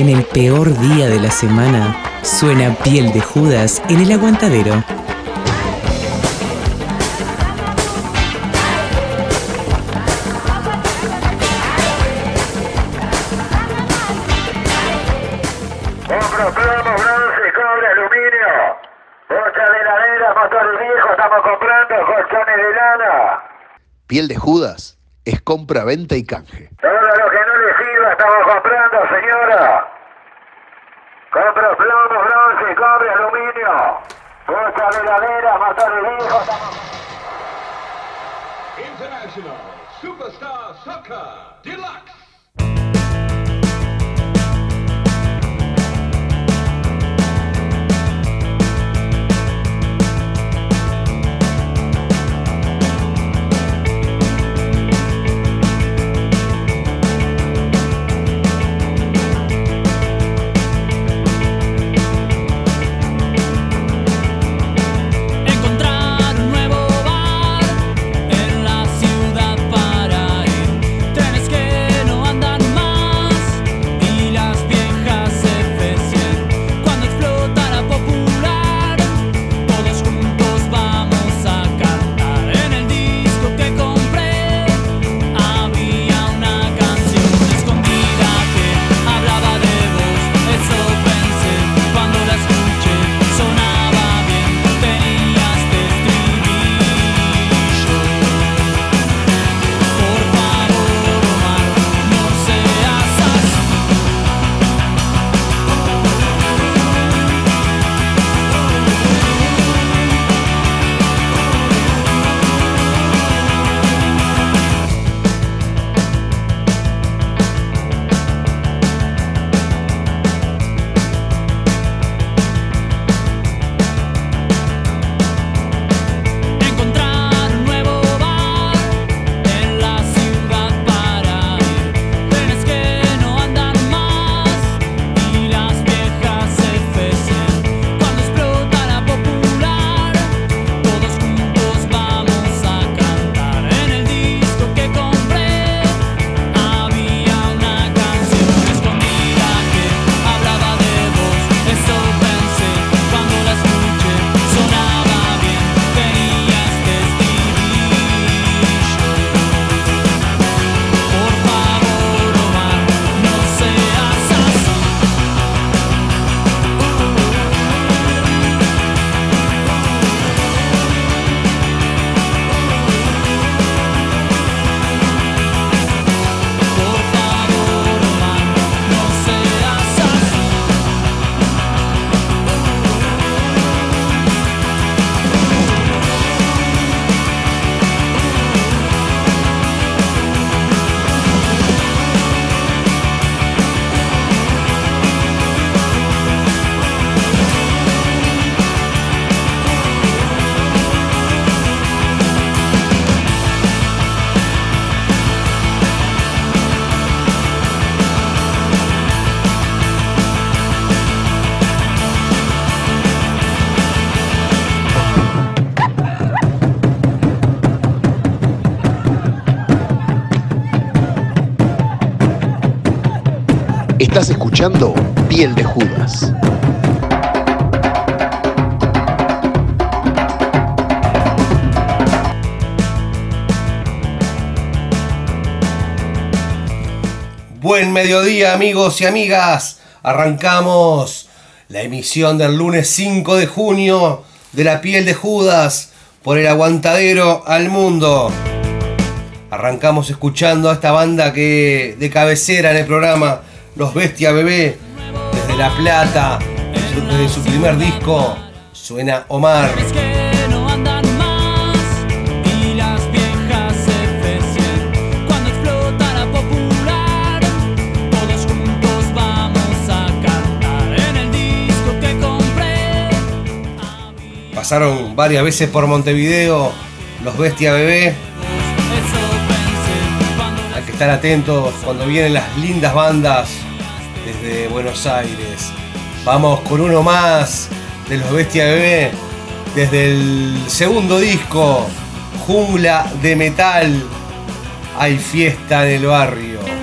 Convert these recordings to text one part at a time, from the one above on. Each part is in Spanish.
En el peor día de la semana, suena piel de Judas en el aguantadero. Compro plomo, bronce, cobre, aluminio. Bocha de heladera, motor viejo, estamos comprando colchones de lana. Piel de Judas es compra, venta y canje. Todo lo que no le sirva estamos comprando, señora. Compro plomo, bronce, cobre, aluminio. Bocha de heladera, motor viejo, estamos... International Superstar Soccer Deluxe. Estás escuchando Piel de Judas. Buen mediodía amigos y amigas. Arrancamos la emisión del lunes 5 de junio de La piel de Judas por el aguantadero al mundo. Arrancamos escuchando a esta banda que de cabecera en el programa Los Bestia Bebé desde La Plata, desde su primer disco suena Omar. Trenes que no andan más y las viejas F100. Cuando explota la popular, todos juntos vamos a cantar. En el disco que compré Pasaron varias veces por Montevideo Los Bestia Bebé. Estar atentos cuando vienen las lindas bandas desde Buenos Aires. Vamos con uno más de los Bestia Bebé desde el segundo disco, Jungla de Metal. Hay fiesta en el barrio.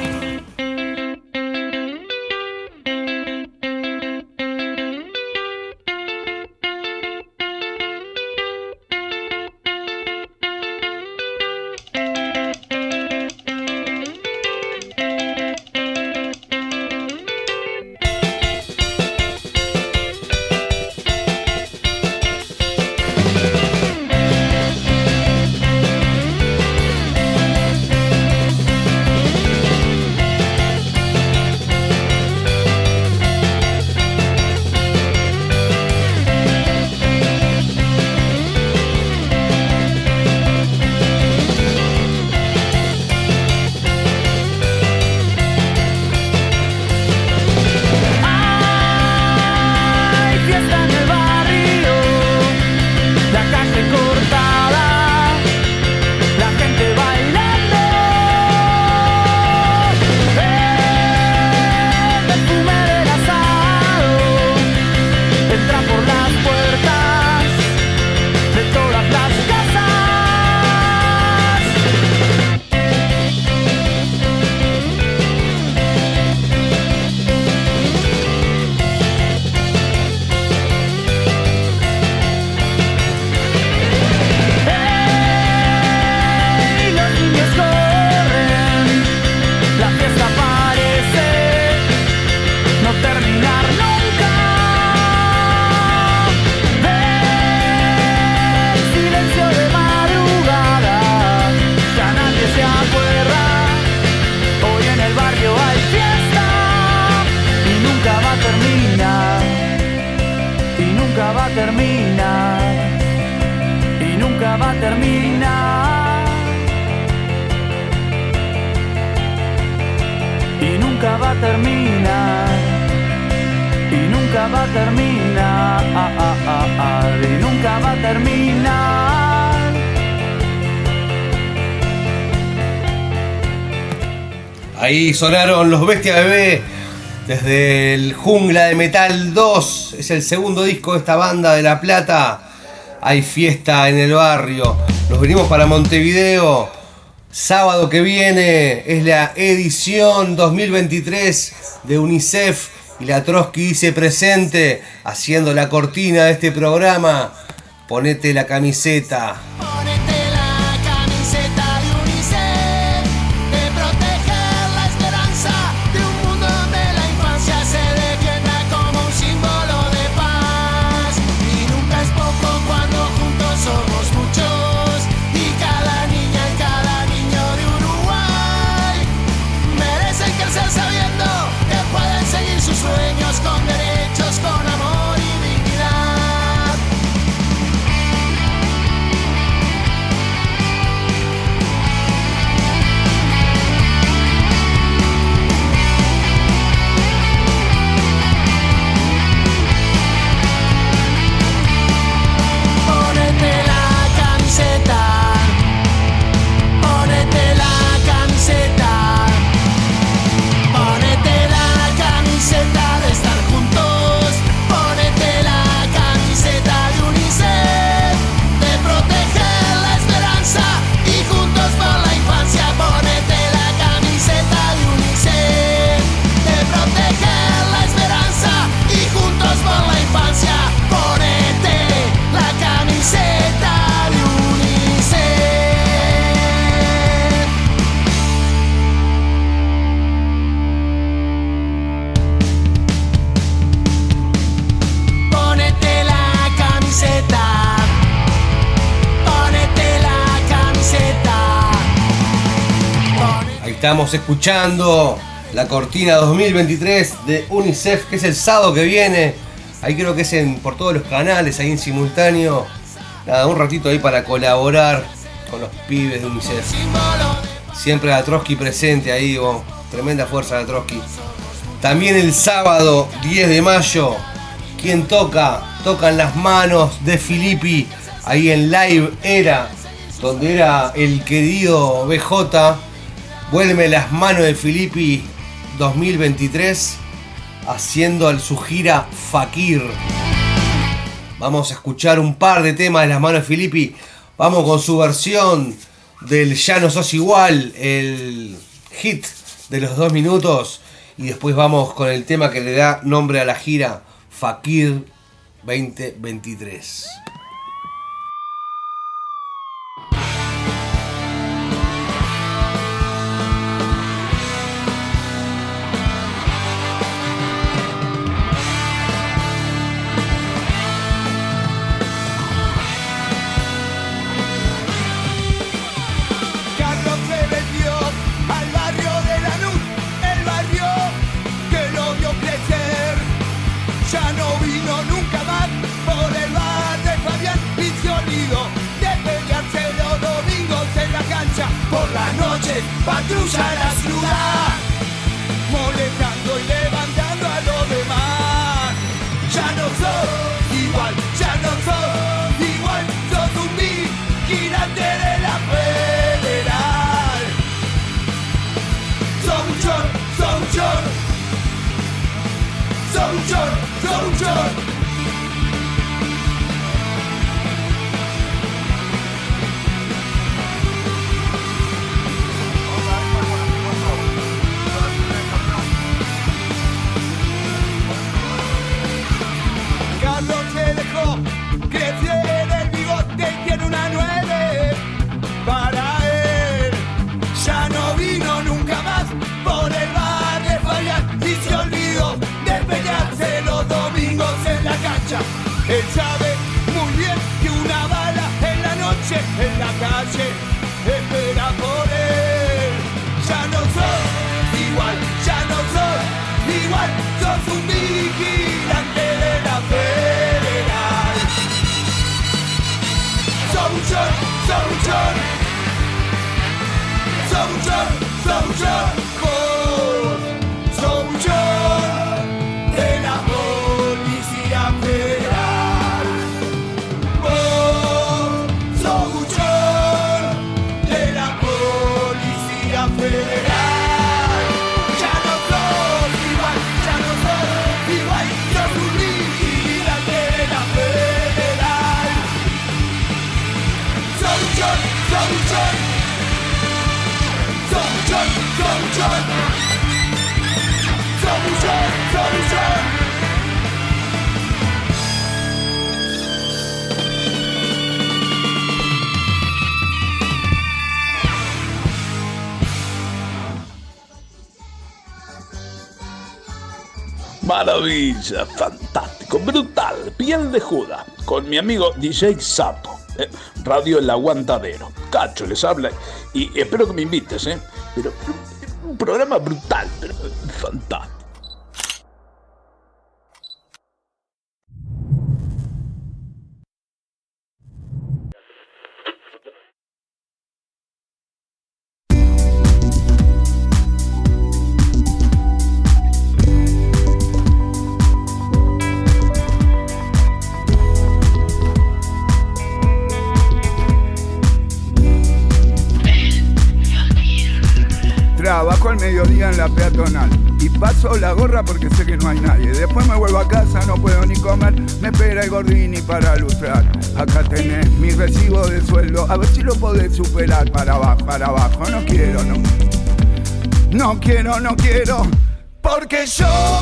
Sonaron los Bestia Bebé desde el Jungla de Metal 2. Es el segundo disco de esta banda de La Plata. Hay fiesta en el barrio. Nos venimos para Montevideo. Sábado que viene es la edición 2023 de UNICEF y la Trotsky dice presente haciendo la cortina de este programa. Ponete la camiseta. Escuchando la cortina 2023 de UNICEF, que es el sábado que viene. Ahí creo que es en, por todos los canales, ahí en simultáneo. Nada, un ratito ahí para colaborar con los pibes de UNICEF. Siempre la Trotsky presente ahí, oh, tremenda fuerza la Trotsky. También el sábado 10 de mayo, ¿quién toca? Tocan las manos de Filippi ahí en Live Era, donde era el querido BJ. Vuelve las manos de Filippi 2023 haciendo su gira Fakir. Vamos a escuchar un par de temas de las manos de Filippi. Vamos con su versión del Ya no sos igual, el hit de los dos minutos. Y después vamos con el tema que le da nombre a la gira, Fakir 2023. Él sabe muy bien que una bala en la noche en la calle espera por él. Ya no sos igual, ya no sos igual, sos un vigilante de la federal. Sos un sos un sos un sos un. Maravilla, fantástico, brutal, piel de Judas, con mi amigo DJ Sapo, eh, Radio El Aguantadero. Cacho les habla y espero que me invites, ¿eh? Pero, pero, un programa brutal, pero fantástico. Gordini para lustrar. Acá tenés mi recibo de sueldo, a ver si lo podés superar para abajo, para abajo. No quiero, no. No quiero, no quiero, porque yo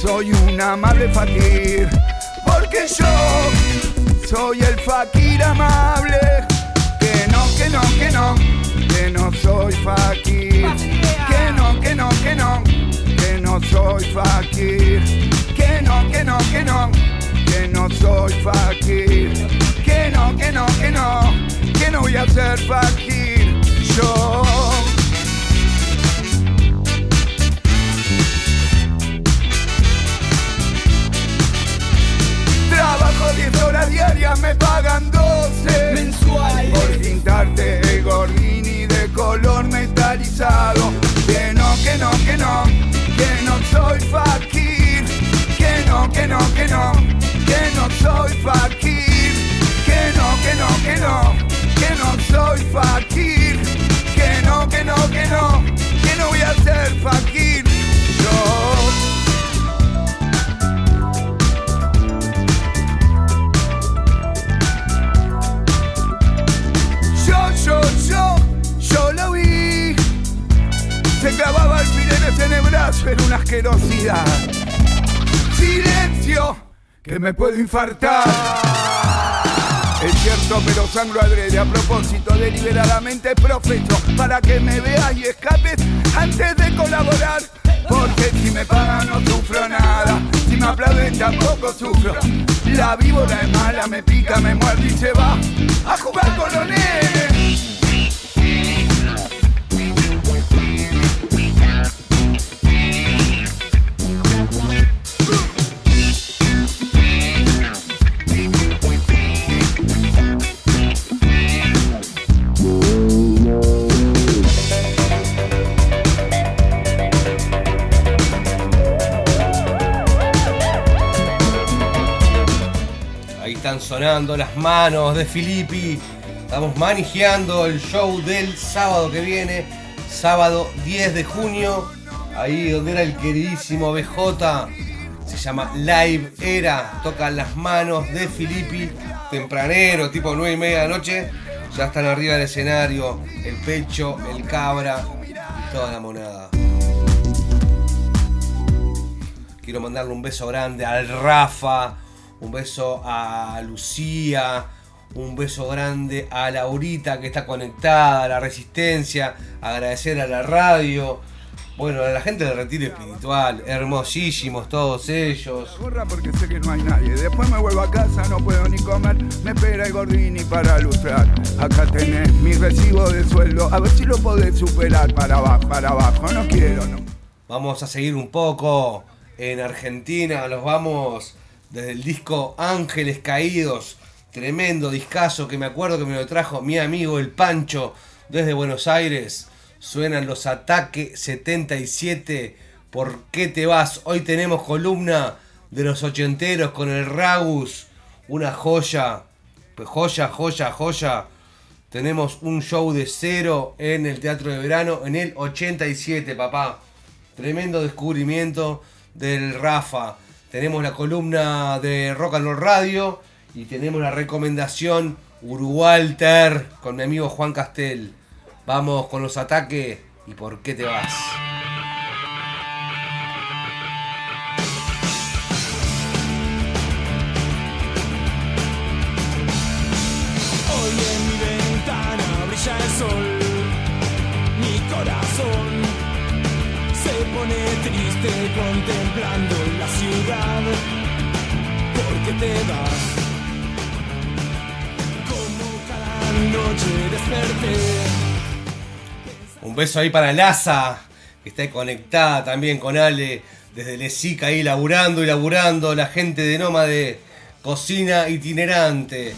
soy un amable fakir. Porque yo soy el fakir amable. Que no, que no, que no, que no soy fakir. Que no, que no, que no, que no soy fakir. Que no, que no, que no, que no soy fakir. Que no, que no, que no, que no voy a ser fakir. Yo. Trabajo 10 horas diarias, me pagan 12 mensuales por pintarte el gordini de color metalizado. Que no, que no, que no, que no soy fakir. Que no, que no, que no, que no soy fakir. Que no, que no, que no, que no soy fakir. Que no, que no, que no, que no voy a ser fakir. Yo. Yo, yo, yo, lo vi. Se clavaba alfileres en el brazo, era una asquerosidad. Silencio, que me puedo infartar. Es cierto, pero sangro adrede a propósito, deliberadamente profeso para que me veas y escapes antes de colaborar. Porque si me pagan no sufro nada, si me aplauden tampoco sufro. La víbora es mala, me pica, me muerde y se va a jugar con los nenes. Sonando las manos de Filippi. Estamos manejando el show del sábado que viene, sábado 10 de junio. Ahí donde era el queridísimo BJ. Se llama Live Era. Tocan las manos de Filippi. Tempranero, tipo 9 y media de la noche. Ya están arriba del escenario. El pecho, el cabra y toda la monada. Quiero mandarle un beso grande al Rafa, un beso a Lucía, un beso grande a Laurita que está conectada, a la Resistencia, agradecer a la radio, bueno, a la gente del Retiro Espiritual, hermosísimos todos ellos. gorra porque sé que no hay nadie. Después me vuelvo a casa, no puedo ni comer. Me espera el gordini para lustrar. Acá tenés mi recibo de sueldo. A ver si lo podés superar para abajo, para abajo. No quiero, no. Vamos a seguir un poco en Argentina, los vamos desde el disco Ángeles Caídos, tremendo discazo que me acuerdo que me lo trajo mi amigo el Pancho desde Buenos Aires. Suenan los Ataque 77, ¿por qué te vas? Hoy tenemos columna de los ochenteros con el Ragus, una joya, pues joya, joya, joya tenemos un show de cero en el Teatro de Verano en el 87, papá. Tremendo descubrimiento del Rafa. Tenemos la columna de Rock and Roll Radio y tenemos la recomendación Urugualter con mi amigo Juan Castel. Vamos con los ataques y por qué te vas. Triste contemplando la ciudad. Porque te vas, como cada noche desperté. Un beso ahí para Laza, que está conectada también con Ale desde Lesica ahí laburando y laburando. La gente de Nómade, cocina itinerante.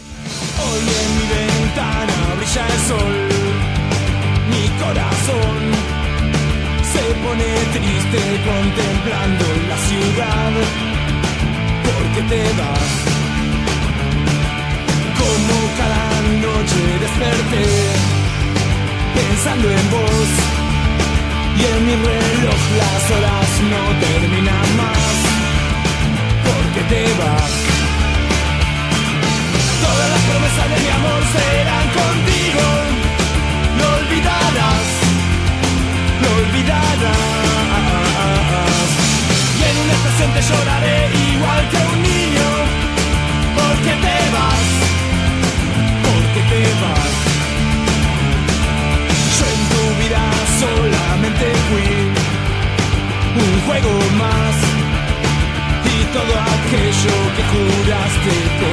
Hoy en mi ventana brilla el sol, mi corazón pone triste contemplando la ciudad, porque te vas. Como cada noche desperté, pensando en vos, y en mi reloj las horas no terminan más, porque te vas. Todas las promesas de mi amor serán contigo. Lo olvidarás. Y en un estación te lloraré igual que un niño. Porque te vas, porque te vas. Yo en tu vida solamente fui un juego más y todo aquello que juraste por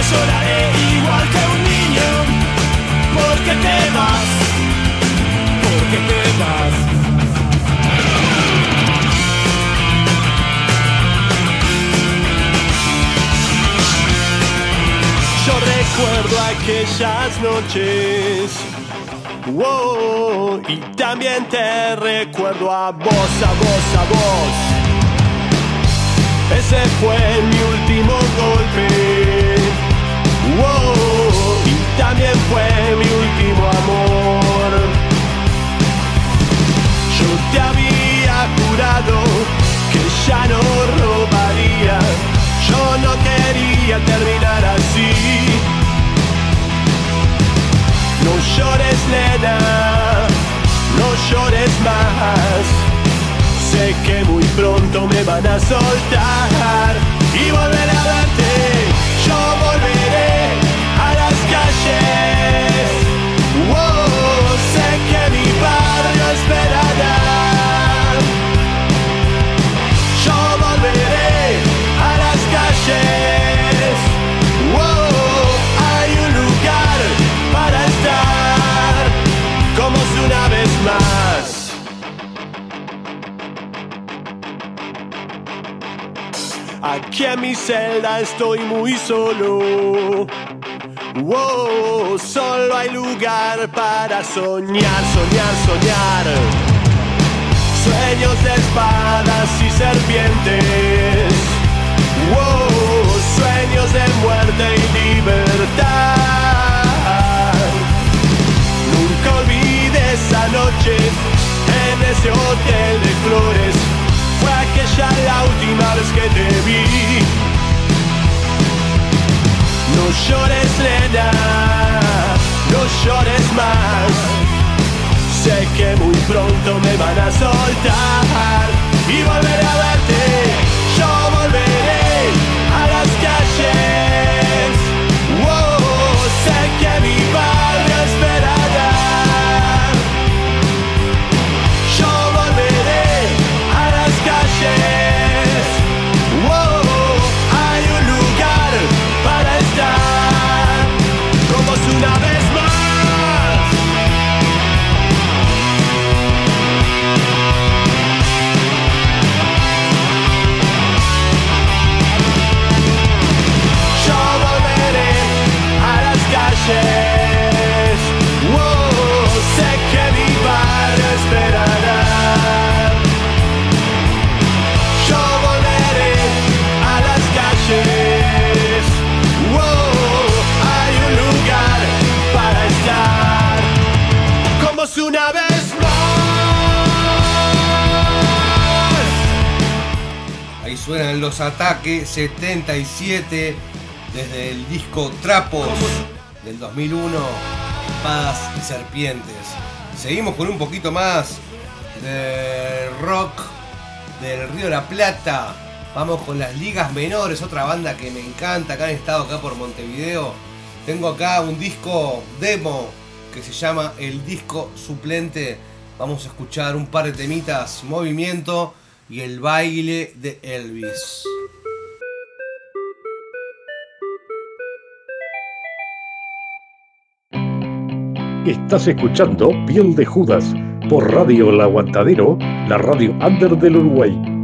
te lloraré igual que un niño, porque te vas, porque te vas. Yo recuerdo aquellas noches. Wow, y también te recuerdo a vos, a vos, a vos. Ese fue mi último golpe. Y también fue mi último amor. Yo te había jurado que ya no robaría. Yo no quería terminar así. No llores, nena, no llores más. Sé que muy pronto me van a soltar y volveré a verte. Yo volveré calles. Wow, sé que mi barrio esperará. Yo volveré a las calles. Wow, hay un lugar para estar como si una vez más. Aquí en mi celda estoy muy solo. Wow, solo hay lugar para soñar, soñar, soñar. Sueños de espadas y serpientes. Wow, sueños de muerte y libertad. Nunca olvidé esa noche en ese hotel de flores. Fue aquella la última vez que te vi. No llores, nena, no llores más. Sé que muy pronto me van a soltar y volveré a verte. Yo volveré a las calles. Wow, sé que mi barrio los ataques 77 desde el disco Trapos del 2001, Espadas y Serpientes. Seguimos con un poquito más de rock del Río de la Plata. Vamos con las ligas menores, otra banda que me encanta, que han estado acá por Montevideo. Tengo acá un disco demo que se llama El Disco Suplente. Vamos a escuchar un par de temitas, movimiento y el baile de Elvis. Estás escuchando Piel de Judas por Radio El Aguantadero, la radio under del Uruguay.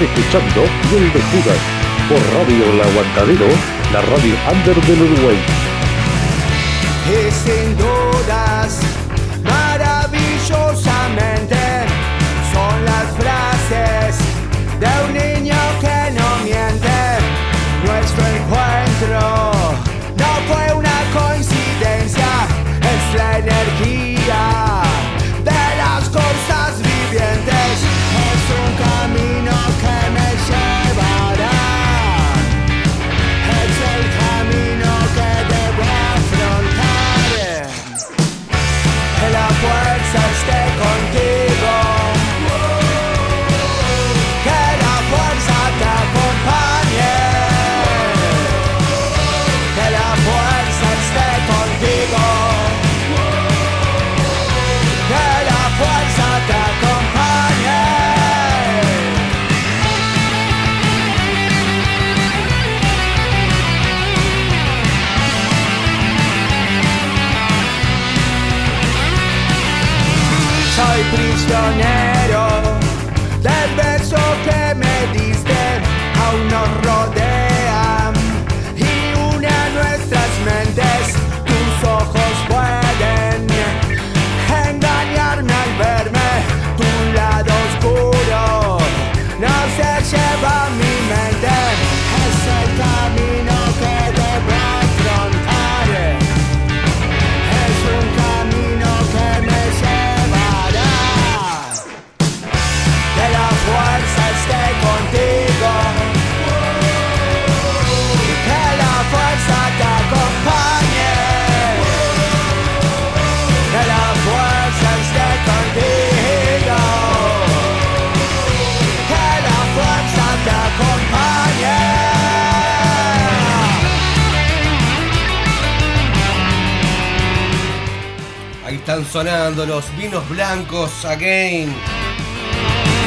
Escuchando Piel de por Radio El la radio under del Uruguay. Sin dudas, maravillosamente, son las frases de un niño que no miente. Nuestro encuentro no fue una coincidencia, es la energía prisionero del beso que me diste, aún nos rodean y une a nuestras mentes. Tus ojos pueden engañarme al verme, tu lado oscuro no se lleva mi mente. Es el camino que debo afrontar. Están sonando los vinos blancos again.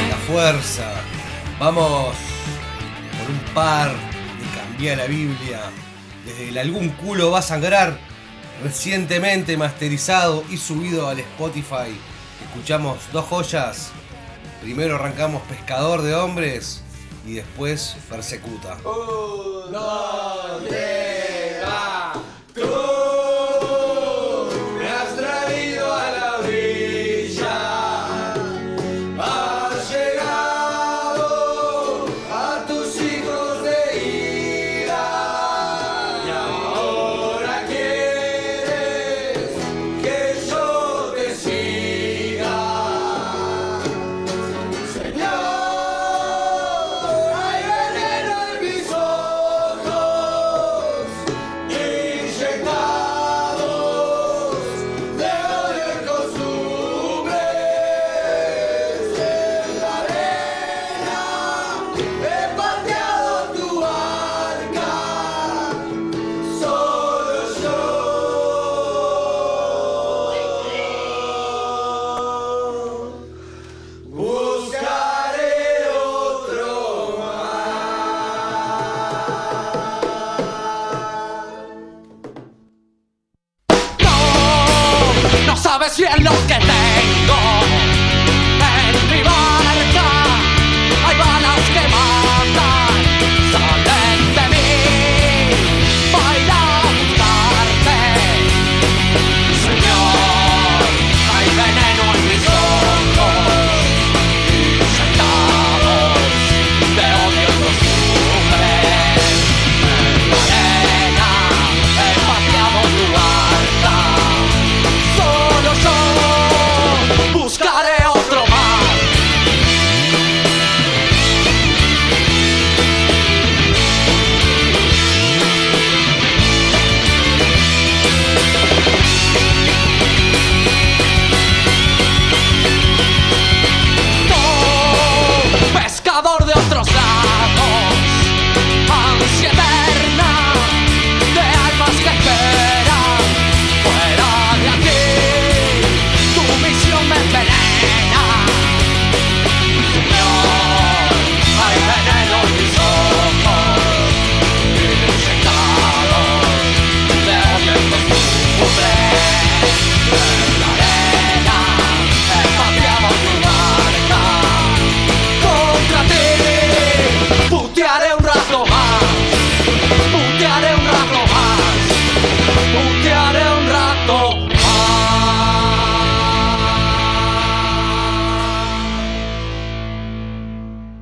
La fuerza. Vamos por un par de cambiar la Biblia. Desde el algún culo va a sangrar. Recientemente masterizado y subido al Spotify. Escuchamos dos joyas. Primero arrancamos Pescador de Hombres y después Persecuta.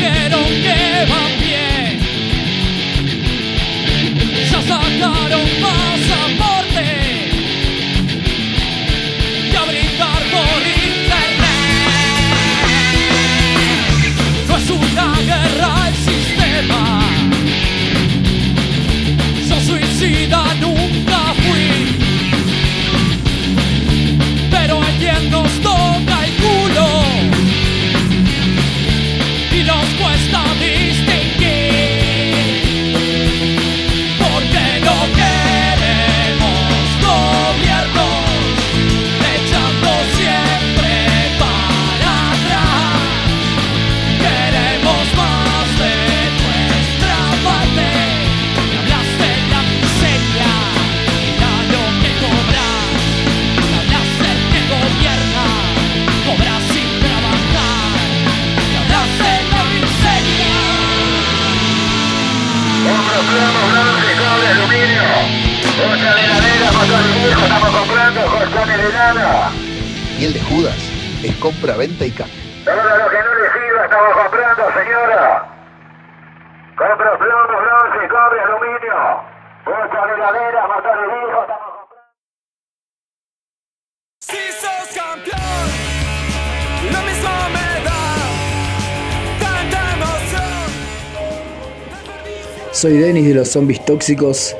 dijeron que van bien, ya sacaron pasaporte Otra de ladera, motor viejo, estamos comprando colchones de lana. Piel de Judas es compra, venta y cambio. Todo lo que no le sirva estamos comprando, señora. Compro plomo, bronce, cobre, aluminio. Otra de ladera, motor viejo, estamos Si sos campeón, lo mismo me da tanta emoción. Soy Denis de los Zombies Tóxicos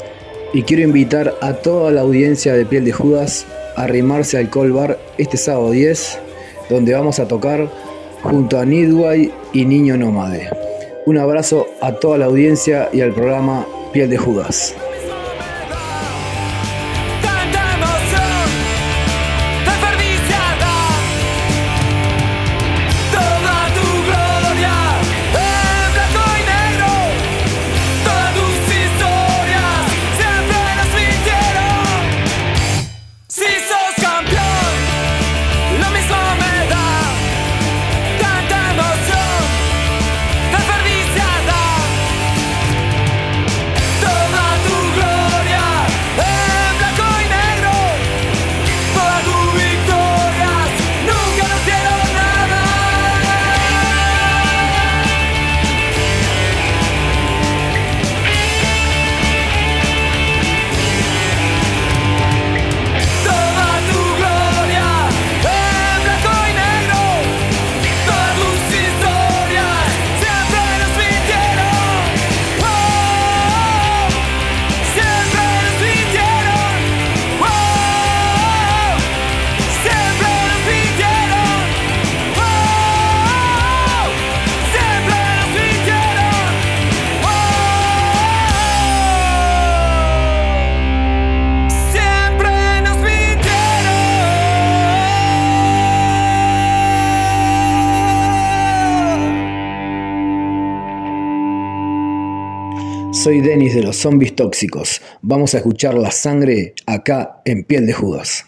y quiero invitar a toda la audiencia de Piel de Judas a arrimarse al Cold Bar este sábado 10, donde vamos a tocar junto a Nidway y Niño Nómade. Un abrazo a toda la audiencia y al programa Piel de Judas. De los Zombies Tóxicos. Vamos a escuchar la sangre acá en Piel de Judas.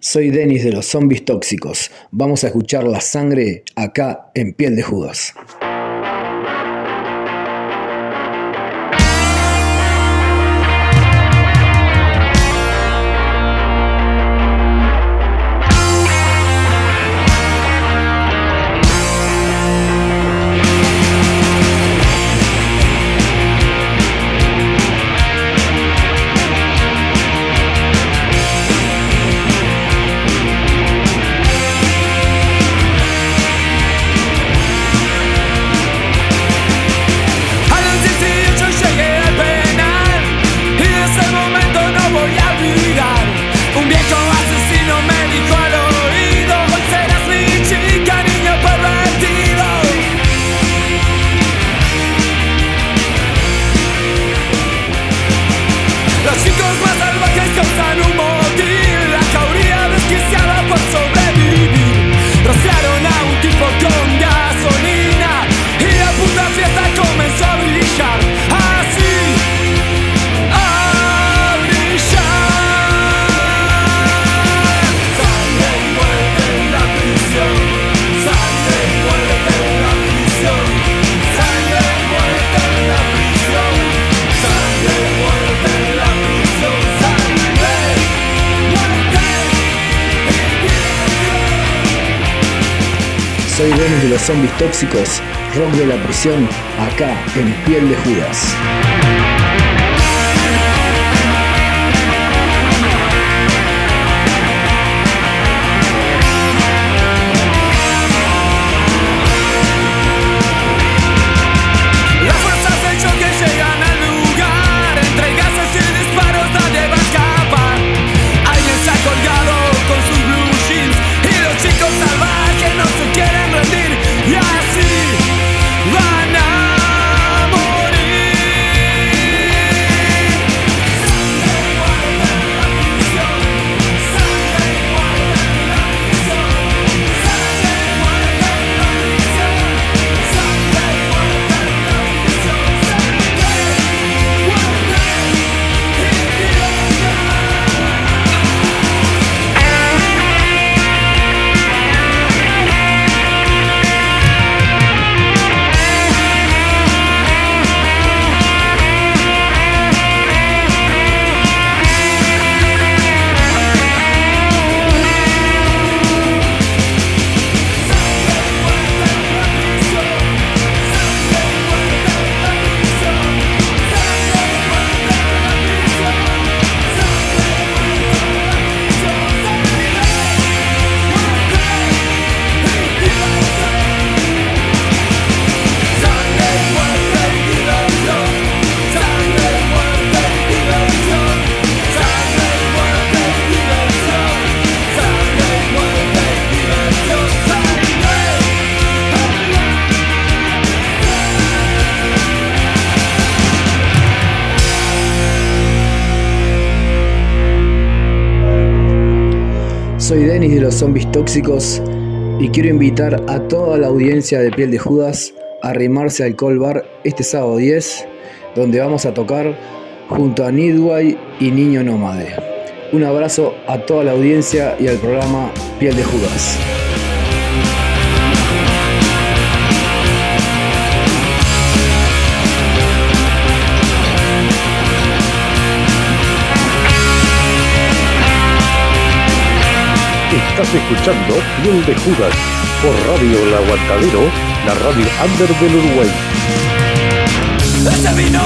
Soy Denis de los Zombies Tóxicos. Vamos a escuchar la sangre acá en Piel de Judas. Zombies Tóxicos. Rock de la prisión acá en Piel de Judas. Y quiero invitar a toda la audiencia de Piel de Judas a arrimarse al Col Bar este sábado 10, donde vamos a tocar junto a Nidway y Niño Nómade. Un abrazo a toda la audiencia y al programa Piel de Judas. Escuchando Piel de Judas por Radio El Aguantadero, la radio under del Uruguay. Ese vino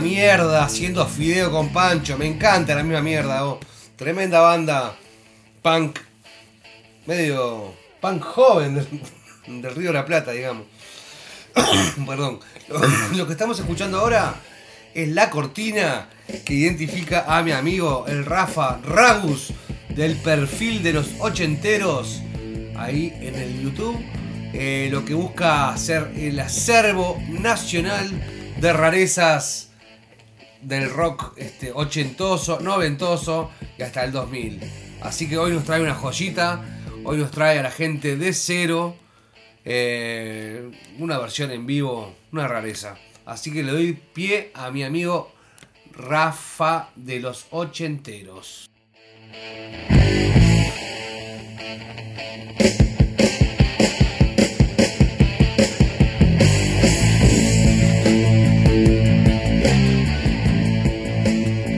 mierda haciendo fideo con Pancho. Me encanta la misma mierda. oh. Tremenda banda punk. Medio punk joven del, Río de la Plata, digamos. Perdón. Lo, lo que estamos escuchando ahora es la cortina que identifica a mi amigo el Rafa Ragus del perfil de los ochenteros ahí en el YouTube. Eh, lo que busca hacer el acervo nacional de rarezas del rock este, ochentoso, noventoso y hasta el 2000. Así que hoy nos trae una joyita, hoy nos trae a la gente de cero eh, una versión en vivo, una rareza. Así que le doy pie a mi amigo Rafa de los ochenteros.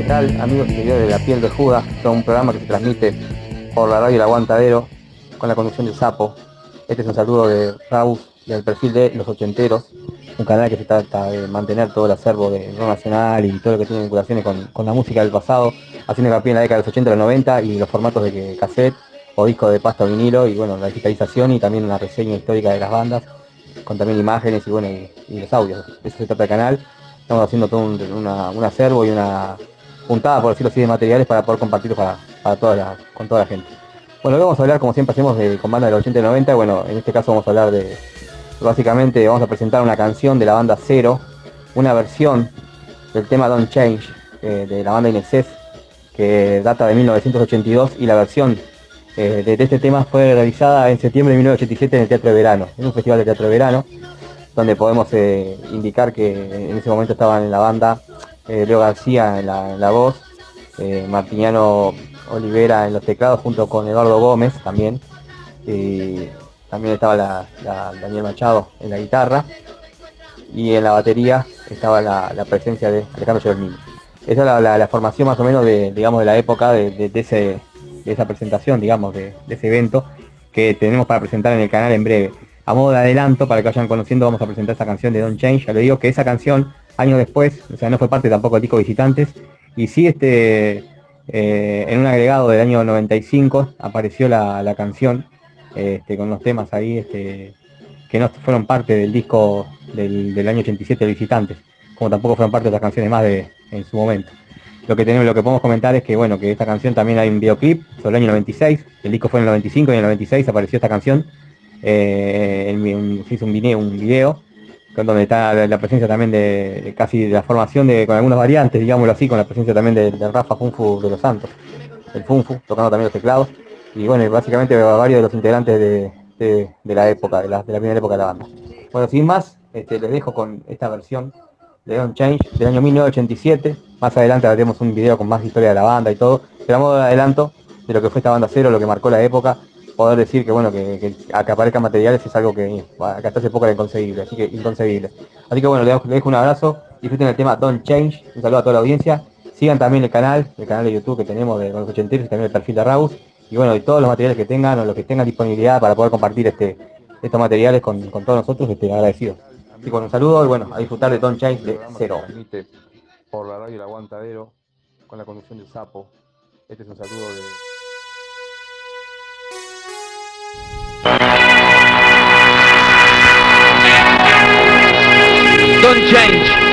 Tal, amigos y seguidores de La Piel de Judas? Son un programa que se transmite por la radio El Aguantadero con la conducción de Sapo. Este es un saludo de Raúl del perfil de Los Ochenteros, un canal que se trata de mantener todo el acervo de rock nacional y todo lo que tiene vinculaciones con, la música del pasado, haciendo hincapié en la década de los 80 y los 90 y los formatos de cassette o disco de pasta o vinilo y bueno, la digitalización y también una reseña histórica de las bandas con también imágenes y bueno y, los audios. Eso se trata del canal. Estamos haciendo todo un acervo y una puntada, por decirlo así, de materiales para poder compartirlos para, para toda la- con toda la gente. Bueno, vamos a hablar, como siempre hacemos, de, con bandas del 80 y 90. Bueno, en este caso vamos a hablar de, básicamente vamos a presentar una canción de la banda Cero, una versión del tema Don't Change, eh, de la banda In Excess, que data de 1982, y la versión eh, de, de este tema fue realizada en septiembre de 1987 en el Teatro de Verano, en un festival de teatro de verano, donde podemos eh, indicar que en ese momento estaban en la banda Leo García en la, voz, eh, Martiniano Olivera en los teclados junto con Eduardo Gómez también, y también estaba la, Daniel Machado en la guitarra, y en la batería estaba la, presencia de Alejandro Germini. Esa es la, formación más o menos de, digamos, de la época de, ese, de esa presentación, digamos, de, ese evento que tenemos para presentar en el canal en breve. A modo de adelanto, para que vayan conociendo, vamos a presentar esta canción de Don't Change. Ya le digo que esa canción, años después, o sea, no fue parte tampoco del disco Visitantes, y sí este, eh, en un agregado del año 95 apareció la, la canción este, con los temas ahí este, que no fueron parte del disco del, del año 87 de Visitantes, como tampoco fueron parte de otras canciones más de en su momento. Lo que tenemos, lo que podemos comentar es que bueno, que esta canción también hay un videoclip sobre el año 96, el disco fue en el 95 y en el 96 apareció esta canción, eh, en un- se hizo un video, un video donde está la, presencia también de, casi de la formación de con algunas variantes, digámoslo así, con la presencia también de, Rafa Funfu de los Santos, el Funfu, tocando también los teclados, y bueno, básicamente varios de los integrantes de, de- la época, de la, de la primera época de la banda. Bueno, sin más, este, les dejo con esta versión de Don't Change del año 1987. Más adelante haremos un video con más historia de la banda y todo. Pero a modo de adelanto de lo que fue esta banda cero, lo que marcó la época, poder decir que bueno, que, que, que aparezcan materiales es algo que, hasta hace poco era inconcebible, así que inconcebible. Así que bueno, les dejo, les dejo un abrazo, disfruten el tema Don't Change, un saludo a toda la audiencia. Sigan también el canal, el canal de YouTube que tenemos de los ochenteros y también el perfil de Raus. Y bueno, y todos los materiales que tengan o los que tengan disponibilidad para poder compartir este, estos materiales con, con todos nosotros, este, agradecidos. Así que bueno, un saludo y bueno, a disfrutar de Tom Change de cero. Por la radio El Aguantadero, con la conducción del Sapo. Este es un saludo de... Don't change.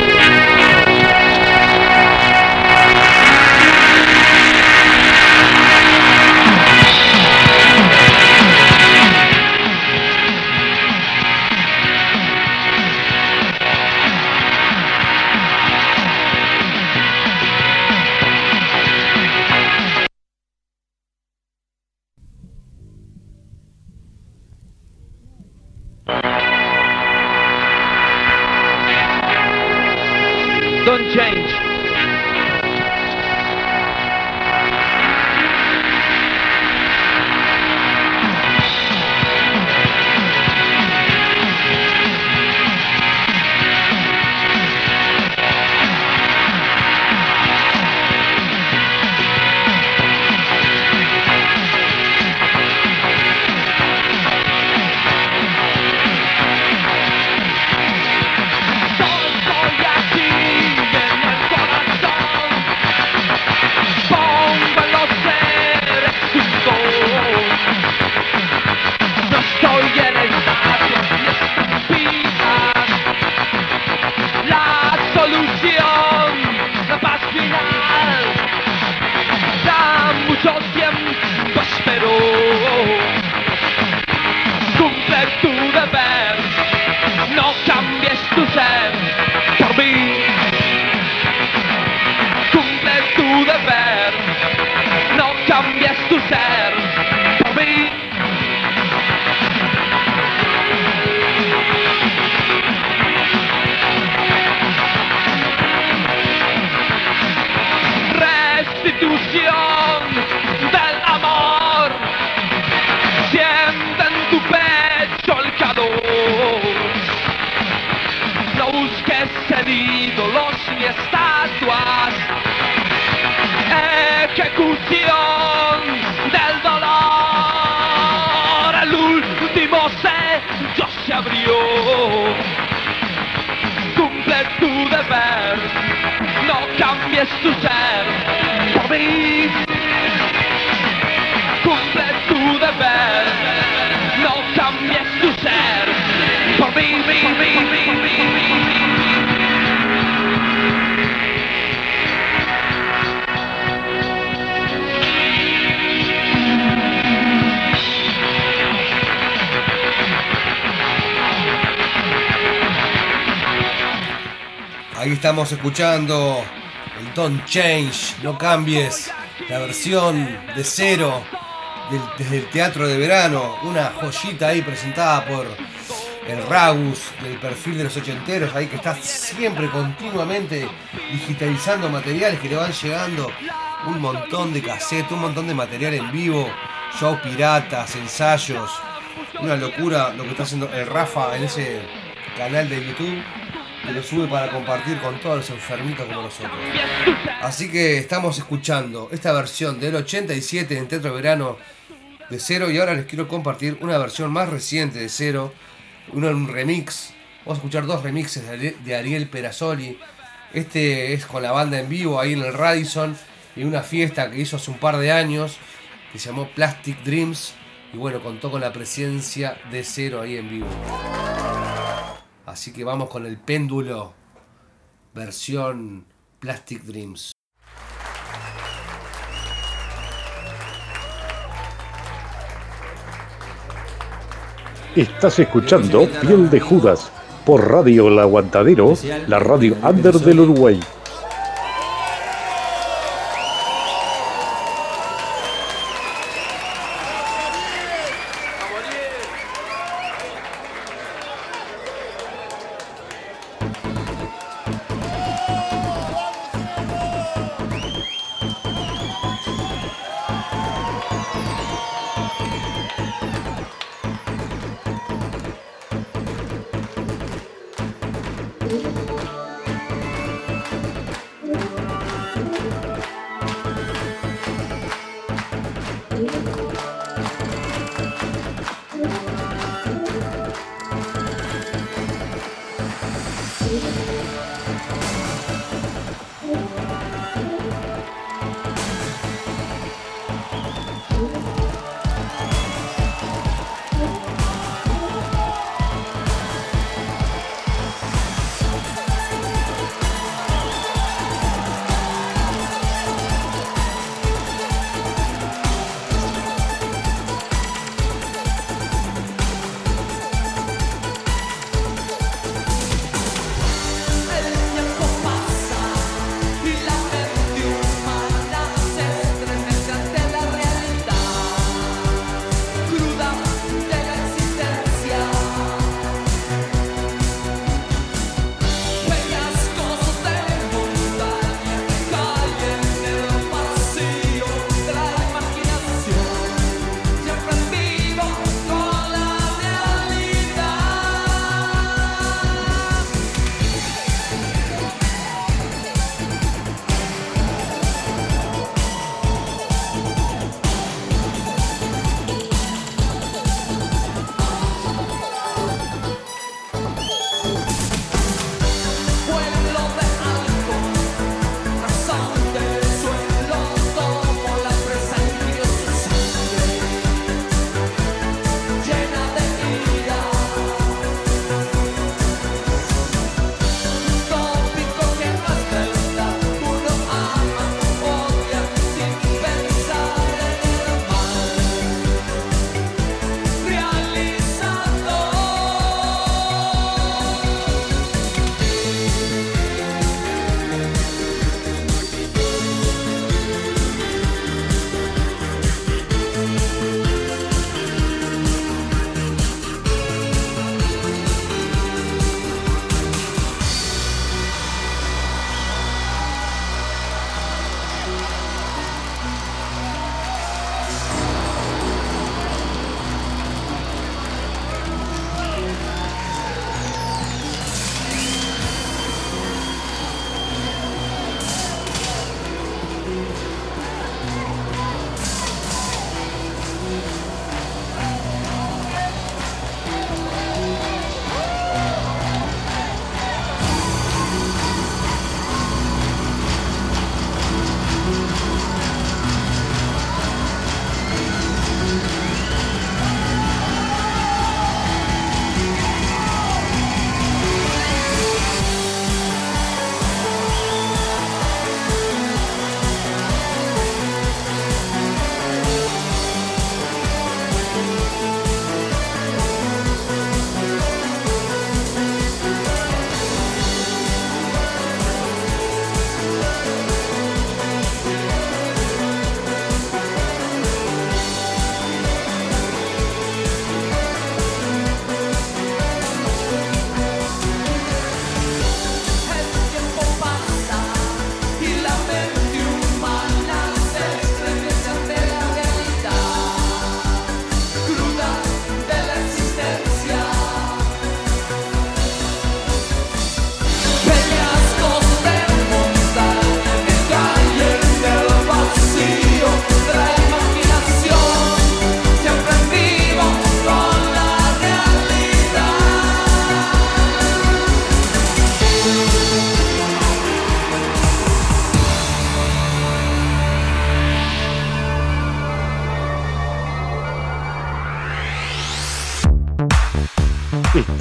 Restitución del amor. Siente en tu pecho el calor. No busques en ídolos ni estatuas. Ejecución del dolor. El último sello se abrió. Cumple tu deber. No cambies tu ser Cumple tu deber. No cambies tu ser por mí, mí, mí, mí, mí, mí. Ahí estamos escuchando Don't Change, no cambies, la versión de cero desde el Teatro de Verano, una joyita ahí presentada por el Ragus del perfil de los ochenteros, ahí que está siempre continuamente digitalizando materiales que le van llegando, un montón de cassettes, un montón de material en vivo, shows piratas, ensayos, una locura lo que está haciendo el Rafa en ese canal de YouTube que lo sube para compartir con todos los enfermitos como nosotros. Así que estamos escuchando esta versión del 87 en Teatro Verano de Cero y ahora les quiero compartir una versión más reciente de Cero, uno en un remix. Vamos a escuchar dos remixes de Ari- de Ariel Perazzoli. Este es con la banda en vivo ahí en el Radisson y una fiesta que hizo hace un par de años que se llamó Plastic Dreams y bueno, contó con la presencia de Cero ahí en vivo. Así que vamos con el péndulo versión Plastic Dreams. Estás escuchando Piel de Judas por Radio El Aguantadero, la radio under del Uruguay.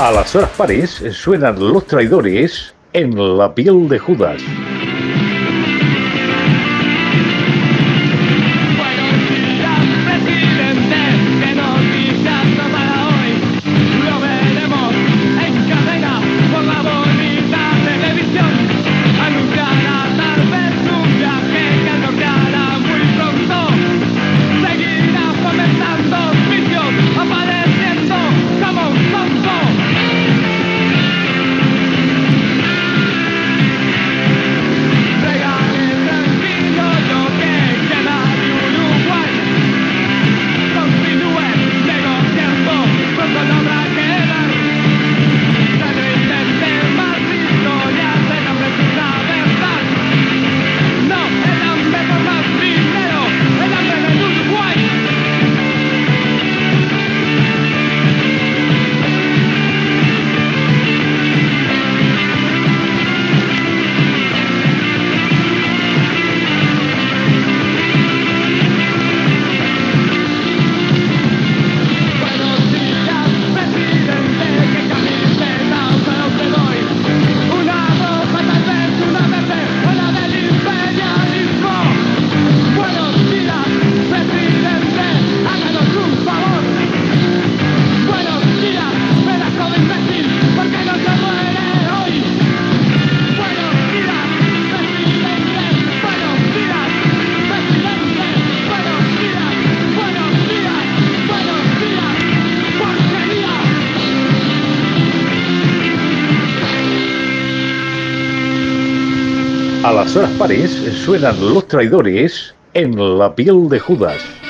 A las horas pares suenan los traidores en la piel de Judas. Las horas pares suenan los traidores en la piel de Judas.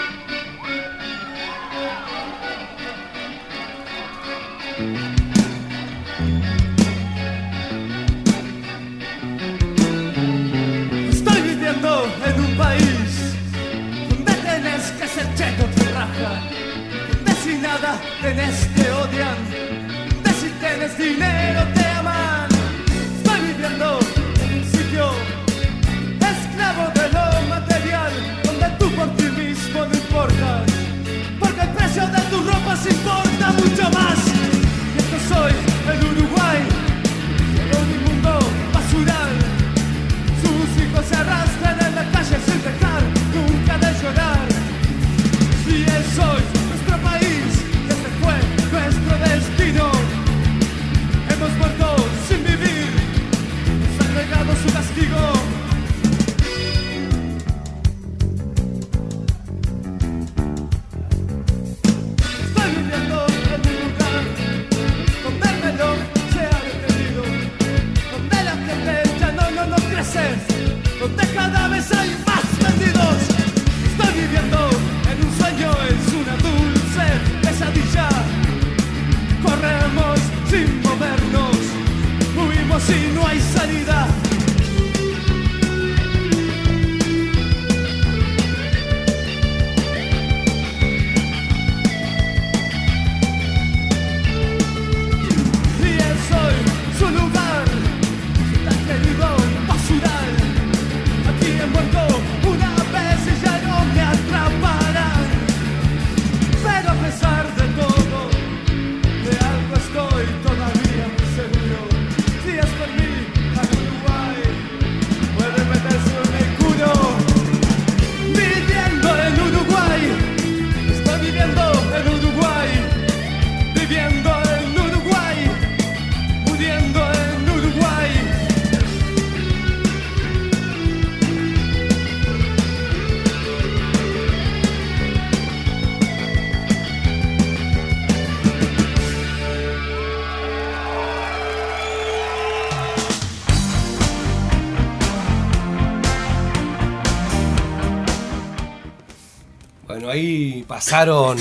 Pasaron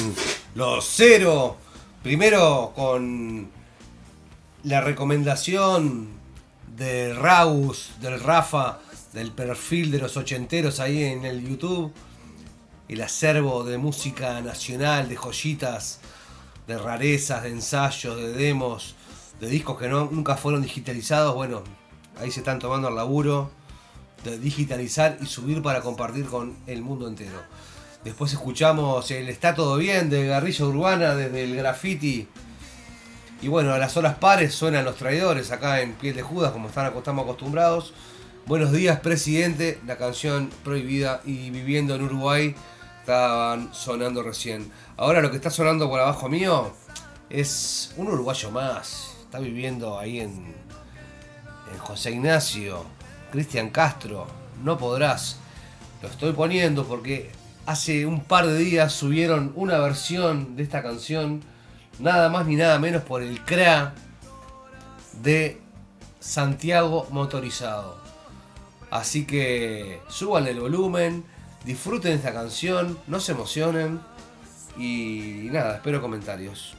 los cero. Primero con la recomendación del Raus, del Rafa, del perfil de los ochenteros ahí en el YouTube. El acervo de música nacional, de joyitas, de rarezas, de ensayos, de demos, de discos que no, nunca fueron digitalizados. Bueno, ahí se están tomando el laburo de digitalizar y subir para compartir con el mundo entero. Después escuchamos el Está todo bien de Guerrilla Urbana desde el graffiti. Y bueno, a las horas pares suenan los traidores acá en Piel de Judas, como están, estamos acostumbrados. Buenos días, presidente. La canción prohibida y viviendo en Uruguay estaban sonando recién. Ahora lo que está sonando por abajo mío es un uruguayo más. Está viviendo ahí en, en José Ignacio, Cristian Castro. No podrás. Lo estoy poniendo porque hace un par de días subieron una versión de esta canción, nada más ni nada menos por el CRA de Santiago Motorizado. Así que suban el volumen, disfruten esta canción, no se emocionen y nada, espero comentarios.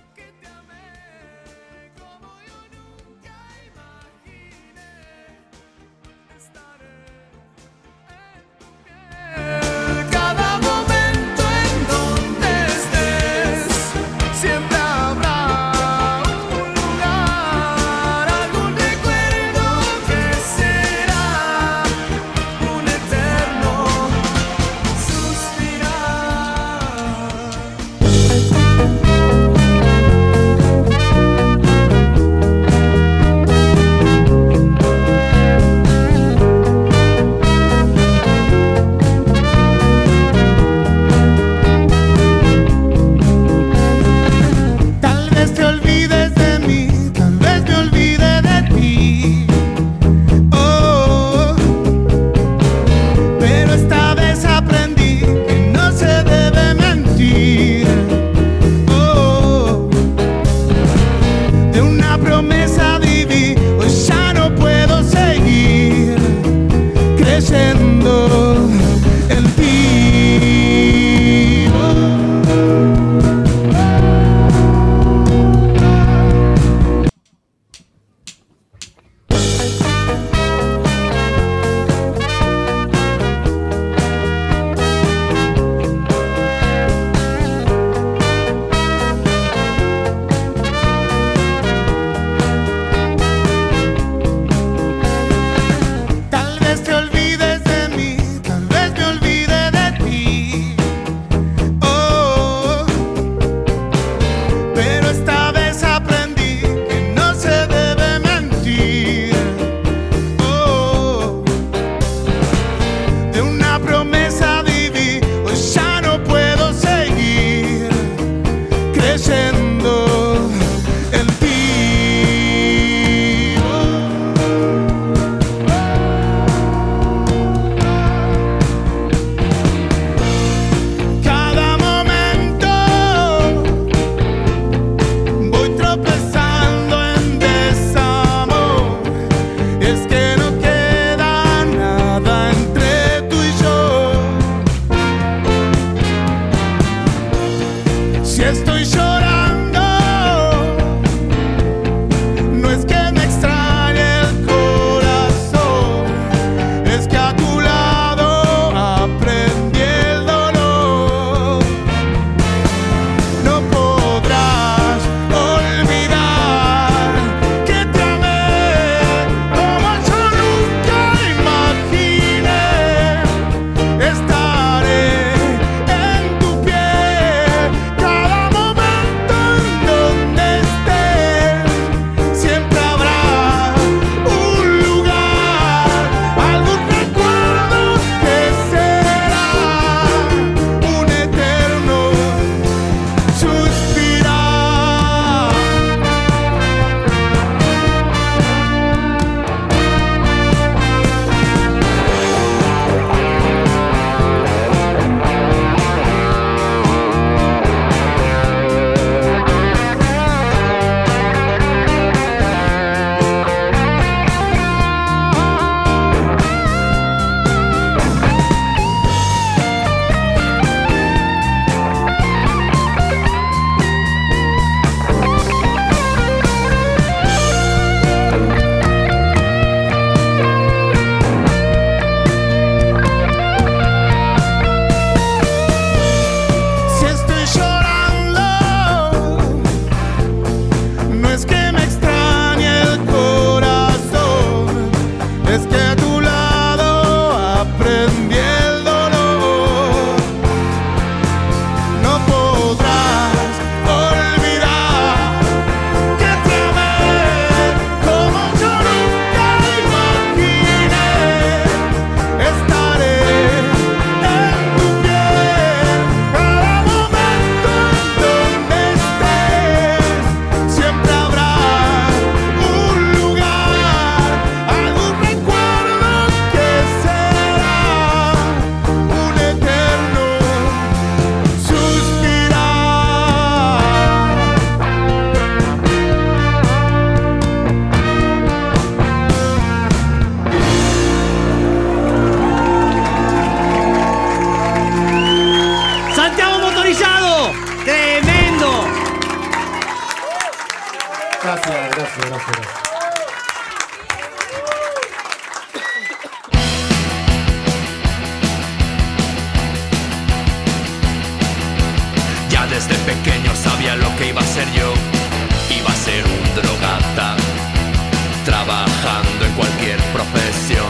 En cualquier profesión.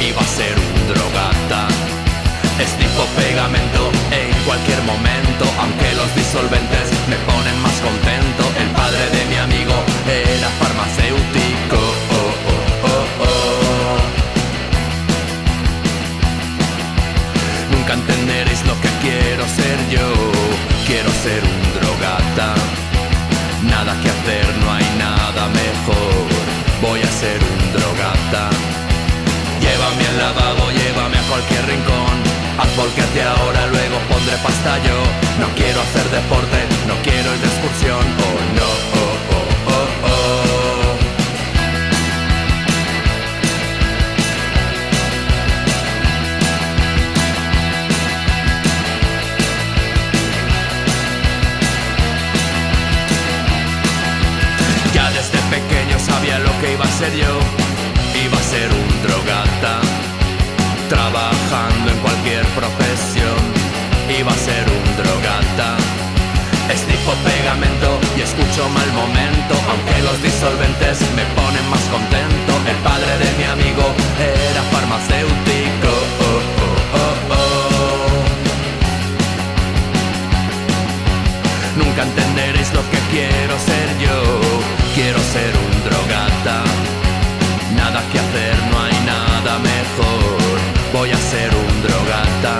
Iba a ser un drogata, es tipo pegamento en cualquier momento. Aunque los disolventes Llévame al lavabo, llévame a cualquier rincón. Haz volquete ahora, luego pondré pasta yo. No quiero hacer deporte, no quiero ir de excursión. Oh no, oh, oh, oh, oh. Ya desde pequeño sabía lo que iba a ser yo. Ser un drogata, trabajando en cualquier profesión. Iba a ser un drogata, esnipo pegamento y escucho mal momento. Aunque los disolventes me ponen más contento. El padre de mi amigo era farmacéutico. Oh, oh, oh. Nunca entenderéis lo que quiero ser yo. Quiero ser un drogata. Nada que hacer, no hay nada mejor. Voy a ser un drogata.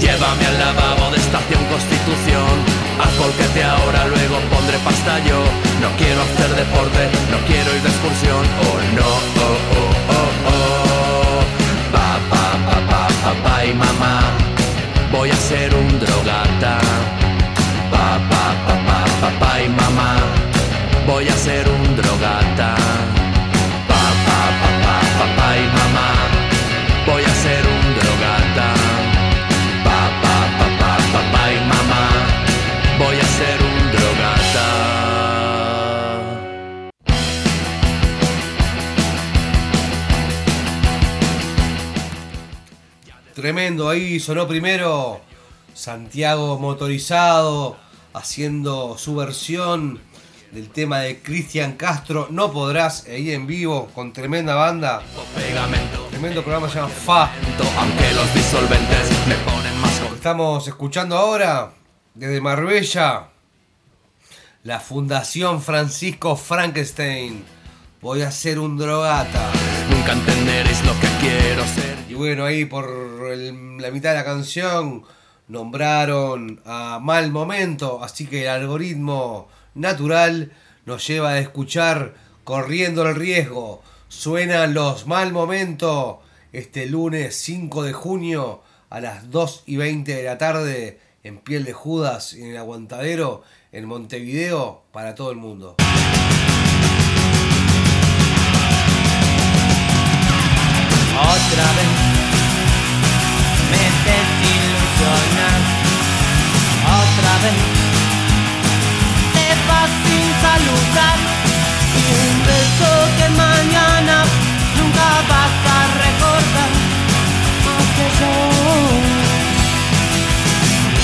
Llévame al lavabo de estación Constitución. Haz volquete ahora, luego pondré pasta yo. No quiero hacer deporte, no quiero ir de excursión. Oh no, oh, oh, oh, oh. Pa, pa, pa, pa, papá y mamá. Voy a ser un drogata. Pa, pa, pa, pa, papá y mamá. Voy a ser un drogata ay mamá, voy a ser un drogata. Papá, papá, papá y mamá, voy a ser un drogata. Tremendo, ahí sonó primero Santiago motorizado haciendo su versión del tema de Cristian Castro. No podrás ahí en vivo con tremenda banda. Tremendo programa se llama Fa. Aunque los disolventes me ponen más Estamos escuchando ahora desde Marbella la Fundación Francisco Frankenstein. Voy a ser un drogata. Nunca entenderéis lo que quiero ser. Y bueno, ahí por el- la mitad de la canción nombraron a Mal Momento, así que el algoritmo natural nos lleva a escuchar Corriendo el Riesgo. Suenan los Mal Momento este lunes 5 de junio a las 2 y 20 de la tarde en Piel de Judas, en el Aguantadero, en Montevideo, para todo el mundo. Otra vez me desilusionas. Otra vez sin saludar. Y un beso que mañana nunca vas a recordar. Más que yo.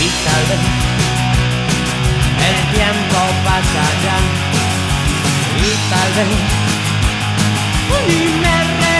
Y tal vez el tiempo pasará. Y tal vez y me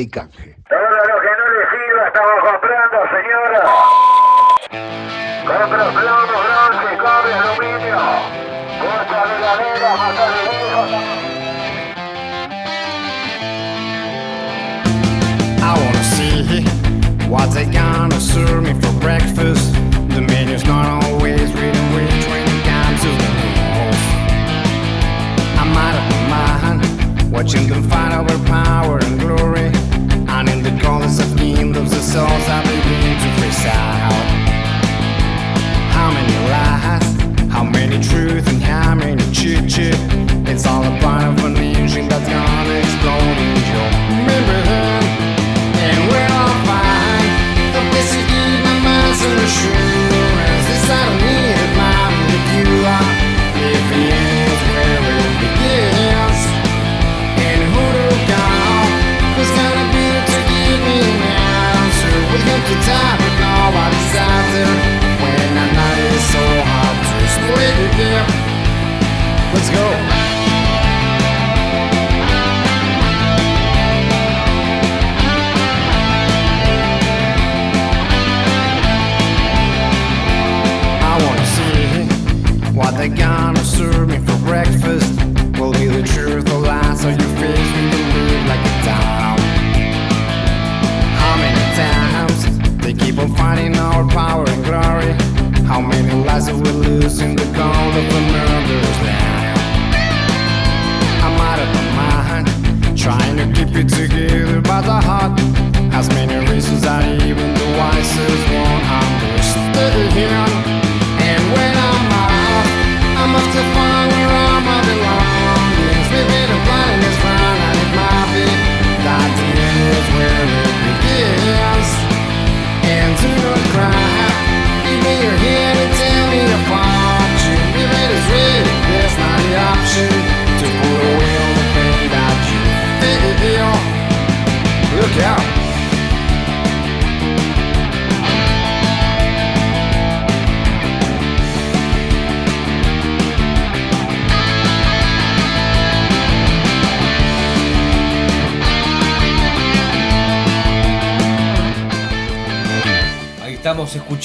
y canje.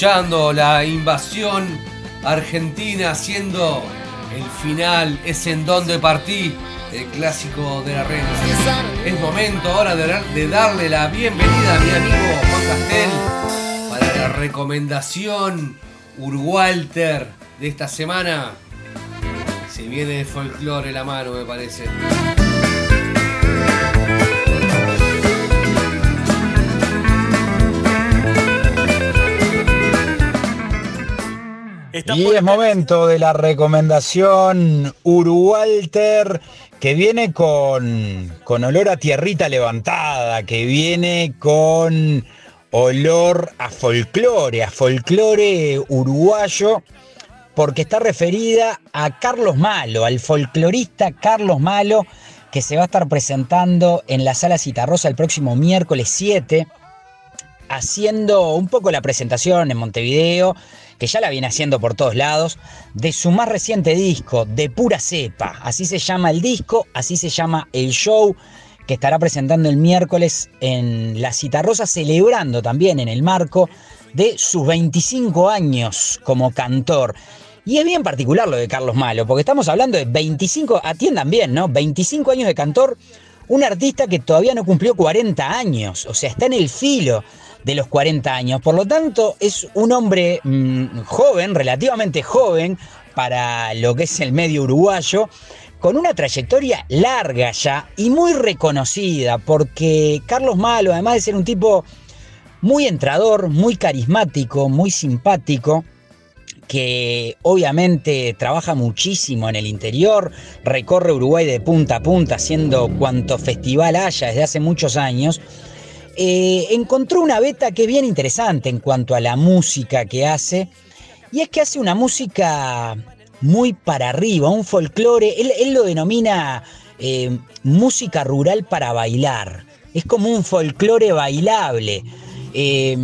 La invasión argentina haciendo el final, es en donde partí, el clásico de la red. Es momento ahora de, de darle la bienvenida a mi amigo Juan Castel para la recomendación Urwalter de esta semana. Se viene de folclore la mano, me parece. Y es momento de la recomendación Urualter, que viene con, con olor a tierrita levantada, que viene con olor a folclore, a folclore uruguayo, porque está referida a Carlos Malo, al folclorista Carlos Malo, que se va a estar presentando en la sala Citarrosa el próximo miércoles 7 haciendo un poco la presentación en Montevideo, que ya la viene haciendo por todos lados, de su más reciente disco, de pura cepa. Así se llama el disco, así se llama el show que estará presentando el miércoles en La Citarrosa, celebrando también en el marco de sus 25 años como cantor. Y es bien particular lo de Carlos Malo, porque estamos hablando de 25, atiendan bien, ¿no? 25 años de cantor, un artista que todavía no cumplió 40 años, o sea, está en el filo de los 40 años. Por lo tanto, es un hombre mmm, joven, relativamente joven, para lo que es el medio uruguayo, con una trayectoria larga ya y muy reconocida, porque Carlos Malo, además de ser un tipo muy entrador, muy carismático, muy simpático, que obviamente trabaja muchísimo en el interior, recorre Uruguay de punta a punta haciendo cuanto festival haya desde hace muchos años, eh, encontró una beta que es bien interesante en cuanto a la música que hace, y es que hace una música muy para arriba, un folclore, él, lo denomina eh, música rural para bailar, es como un folclore bailable. Eh,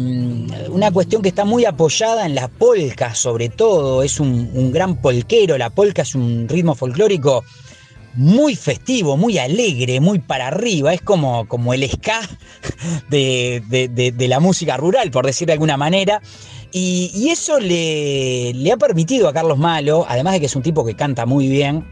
una cuestión que está muy apoyada en la polca, sobre todo, es un, un gran polquero, la polca es un ritmo folclórico muy festivo, muy alegre, muy para arriba, es como, como el ska de, de, la música rural, por decir de alguna manera. Y, y eso le, le, ha permitido a Carlos Malo, además de que es un tipo que canta muy bien,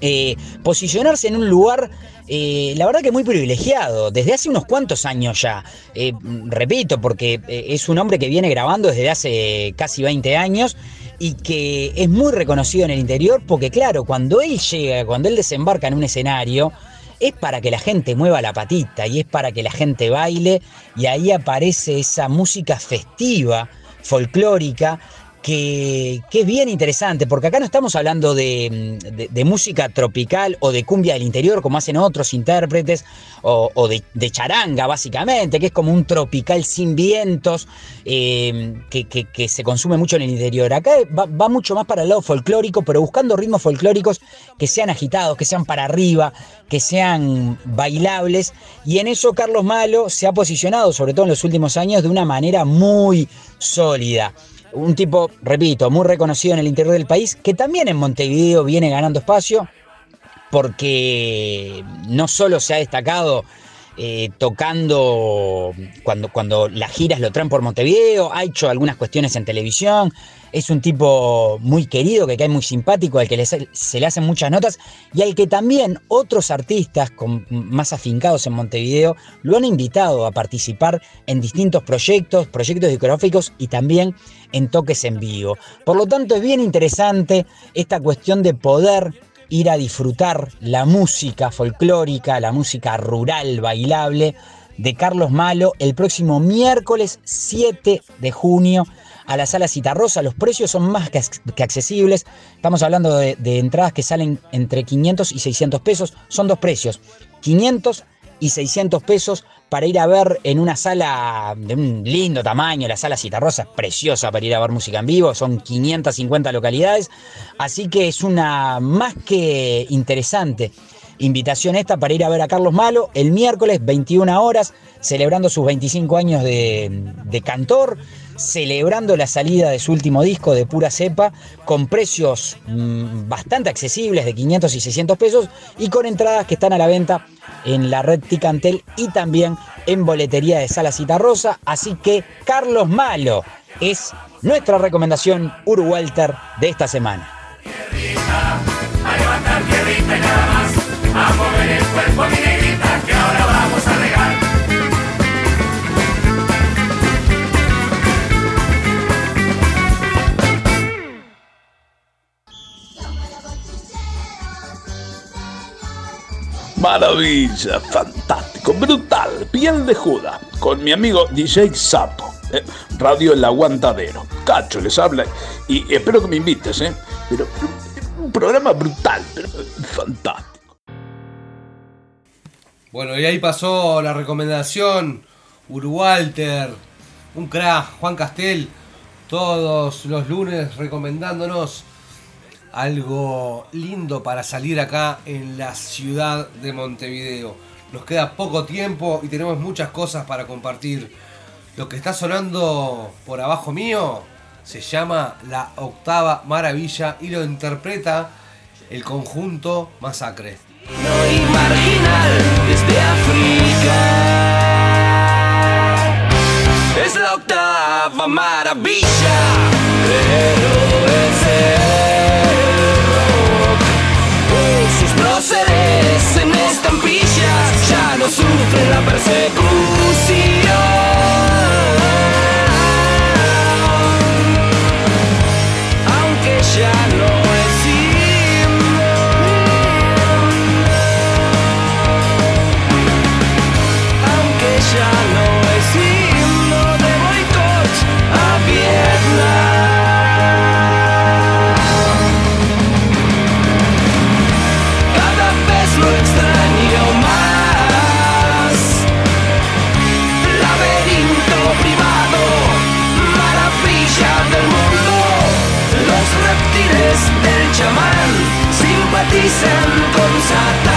eh, posicionarse en un lugar, eh, la verdad que muy privilegiado, desde hace unos cuantos años ya. Eh, repito, porque es un hombre que viene grabando desde hace casi 20 años y que es muy reconocido en el interior porque claro, cuando él llega, cuando él desembarca en un escenario, es para que la gente mueva la patita y es para que la gente baile y ahí aparece esa música festiva, folclórica, que, es bien interesante, porque acá no estamos hablando de, de, música tropical o de cumbia del interior, como hacen otros intérpretes, o, de, charanga, básicamente, que es como un tropical sin vientos, eh, que, se consume mucho en el interior. Acá va, va, mucho más para el lado folclórico, pero buscando ritmos folclóricos que sean agitados, que sean para arriba, que sean bailables, y en eso Carlos Malo se ha posicionado, sobre todo en los últimos años, de una manera muy sólida un tipo, repito, muy reconocido en el interior del país, que también en Montevideo viene ganando espacio, porque no solo se ha destacado eh, tocando cuando, cuando las giras lo traen por Montevideo, ha hecho algunas cuestiones en televisión, es un tipo muy querido, que cae muy simpático, al que se le hacen muchas notas y al que también otros artistas más afincados en Montevideo lo han invitado a participar en distintos proyectos, proyectos discográficos y también en toques en vivo. Por lo tanto es bien interesante esta cuestión de poder ir a disfrutar la música folclórica, la música rural, bailable de Carlos Malo el próximo miércoles 7 de junio a la sala Citarrosa. Los precios son más que, ac- que accesibles. Estamos hablando de, de entradas que salen entre 500 y 600 pesos. Son dos precios. 500 y 600 pesos para ir a ver en una sala de un lindo tamaño. La sala Citarrosa es preciosa para ir a ver música en vivo. Son 550 localidades. Así que es una más que interesante invitación esta para ir a ver a Carlos Malo el miércoles 21 horas, celebrando sus 25 años de, cantor, celebrando la salida de su último disco de pura cepa, con precios mm, bastante accesibles de 500 y 600 pesos y con entradas que están a la venta en la red Ticantel y también en boletería de Sala Cita Rosa. Así que Carlos Malo es nuestra recomendación Uruwalter de esta semana. A levantar. A mover el cuerpo, mi negrita, que ahora vamos a regar. Maravilla, fantástico, brutal, piel de Judas, con mi amigo DJ Sapo, eh, Radio El Aguantadero. Cacho les habla y espero que me invites, ¿eh? Pero, pero, un programa brutal, pero fantástico. Bueno, y ahí pasó la recomendación. Uruwalter, un crack, Juan Castel, todos los lunes recomendándonos algo lindo para salir acá en la ciudad de Montevideo. Nos queda poco tiempo y tenemos muchas cosas para compartir. Lo que está sonando por abajo mío se llama La Octava Maravilla y lo interpreta el conjunto Masacre. Y marginal desde África. Es la octava maravilla, pero es el sus próceres en estampillas ya no sufren la persecución. Simpatizan con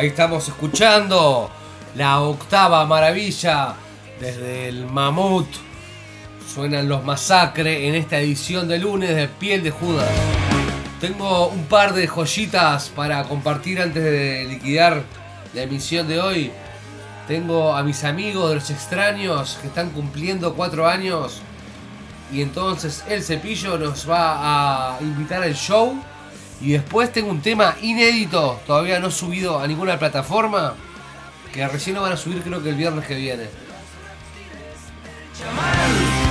Ahí estamos escuchando la octava maravilla desde el Mamut. Suenan los masacres en esta edición de lunes de Piel de Judas. Tengo un par de joyitas para compartir antes de liquidar la emisión de hoy. Tengo a mis amigos de los extraños que están cumpliendo cuatro años. Y entonces el cepillo nos va a invitar al show. Y después tengo un tema inédito, todavía no subido a ninguna plataforma. Que recién lo van a subir creo que el viernes que viene.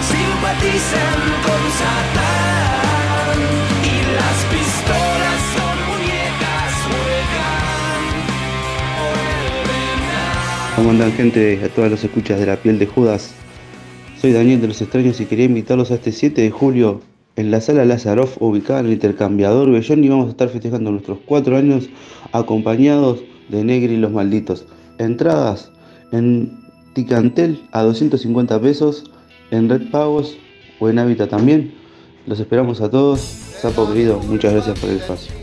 Simpatizan con Satán y las pistolas son muñecas, juegan por el venado. ¿Cómo andan gente? A todas las escuchas de la piel de Judas. Soy Daniel de los Extraños y quería invitarlos a este 7 de julio en la sala Lazaroff ubicada en el intercambiador Bellón y vamos a estar festejando nuestros 4 años acompañados de Negri y los Malditos. Entradas en Ticantel a 250 pesos, en Red Pagos o en Hábitat también. Los esperamos a todos. Sapo querido, muchas gracias por el espacio.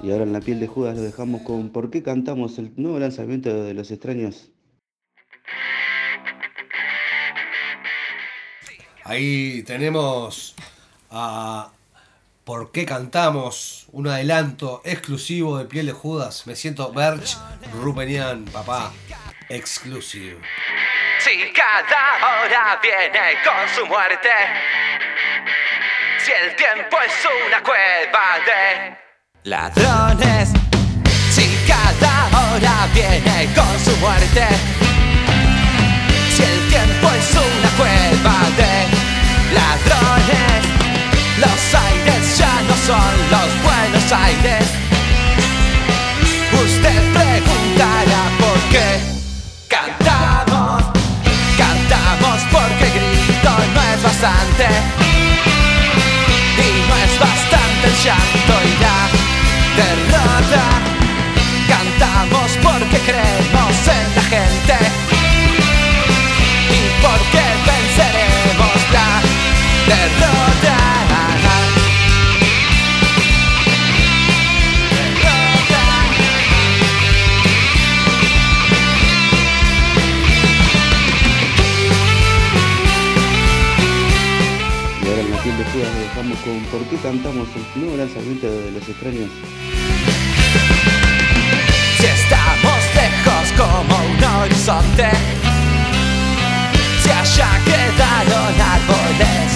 Y ahora en la piel de Judas lo dejamos con ¿Por qué cantamos el nuevo lanzamiento de Los Extraños? Ahí tenemos a ¿Por qué cantamos? Un adelanto exclusivo de Piel de Judas. Me siento Berch Rupenian, papá. Exclusive. Si cada hora viene con su muerte, si el tiempo es una cueva de ladrones, si cada hora viene con su muerte, porque grito no es bastante y no es bastante el llanto y la derrota. Cantamos porque creemos en la gente y porque venceremos la derrota. ¿Por qué cantamos el nuevo lanzamiento de Los Extraños? Si estamos lejos como un horizonte, si allá quedaron árboles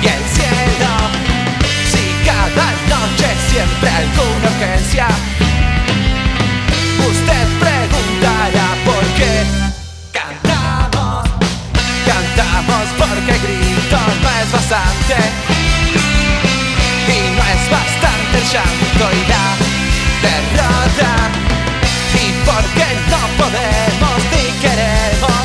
y el cielo, si cada noche siempre alguna urgencia, usted preguntará por qué cantamos, cantamos porque grito no es bastante es bastante el llanto y la derrota. Y porque no podemos ni queremos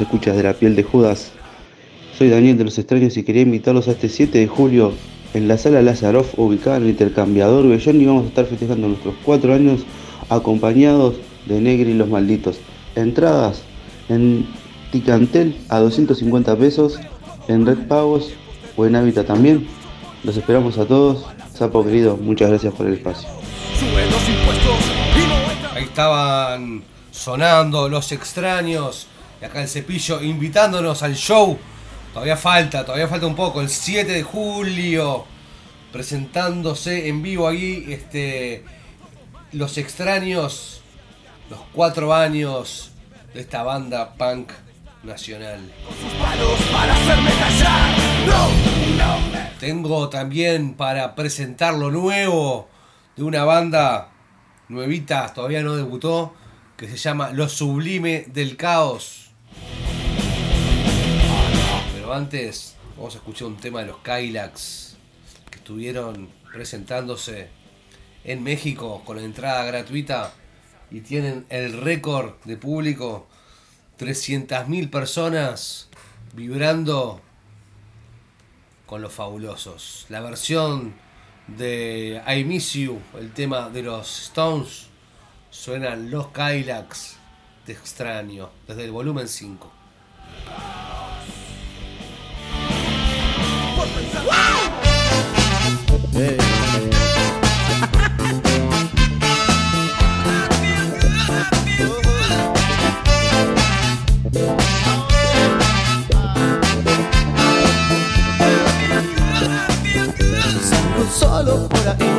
escuchas de la piel de Judas. Soy Daniel de los Extraños y quería invitarlos a este 7 de julio en la sala Lazaroff ubicada en el intercambiador Bellón y vamos a estar festejando nuestros 4 años acompañados de Negri y los Malditos. Entradas en Ticantel a 250 pesos, en Red Pagos o en Hábitat también. Los esperamos a todos. Sapo querido, muchas gracias por el espacio. Ahí estaban sonando los extraños. Y acá el cepillo invitándonos al show. Todavía falta, todavía falta un poco. El 7 de julio. Presentándose en vivo ahí. Este. Los extraños. Los cuatro años de esta banda punk nacional. Tengo también para presentar lo nuevo de una banda nuevita, todavía no debutó, que se llama Lo Sublime del Caos. Antes vamos a escuchar un tema de los Kylax que estuvieron presentándose en México con la entrada gratuita y tienen el récord de público 300.000 personas vibrando con los fabulosos. La versión de I Miss You, el tema de los Stones, suenan los Kylax de extraño, desde el volumen 5. Salgo solo por ahí,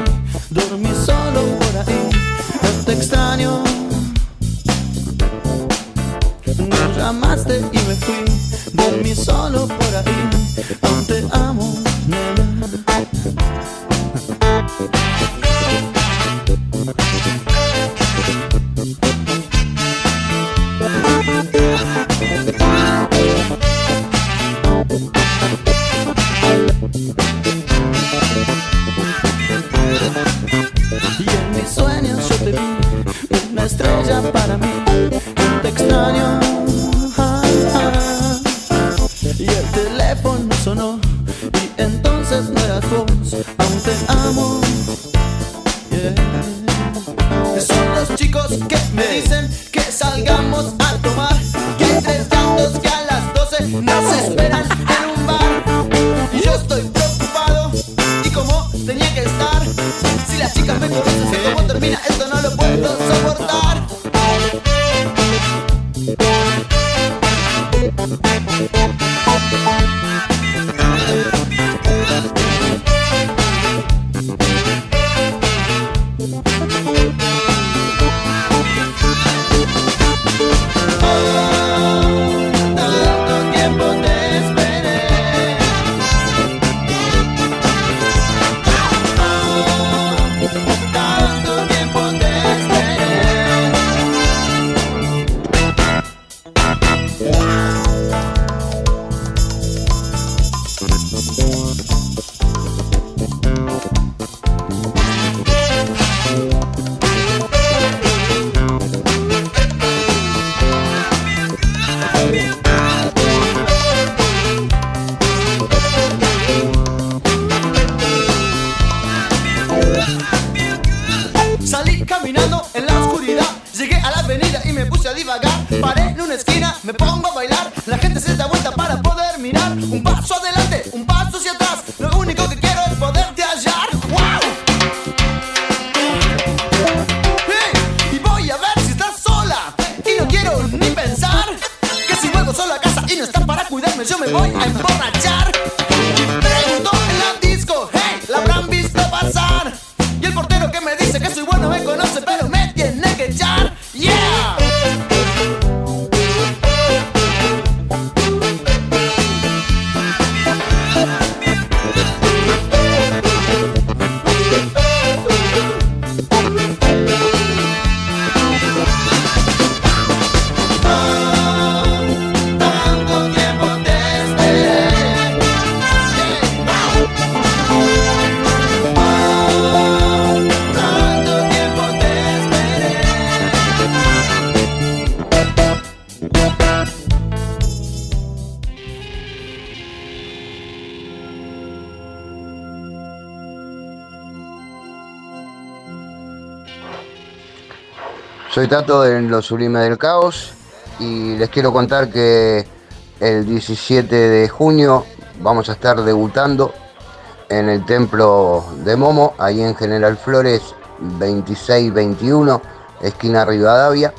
En Lo Sublime del Caos y les quiero contar que el 17 de junio vamos a estar debutando en el templo de Momo, ahí en General Flores 2621, esquina Rivadavia.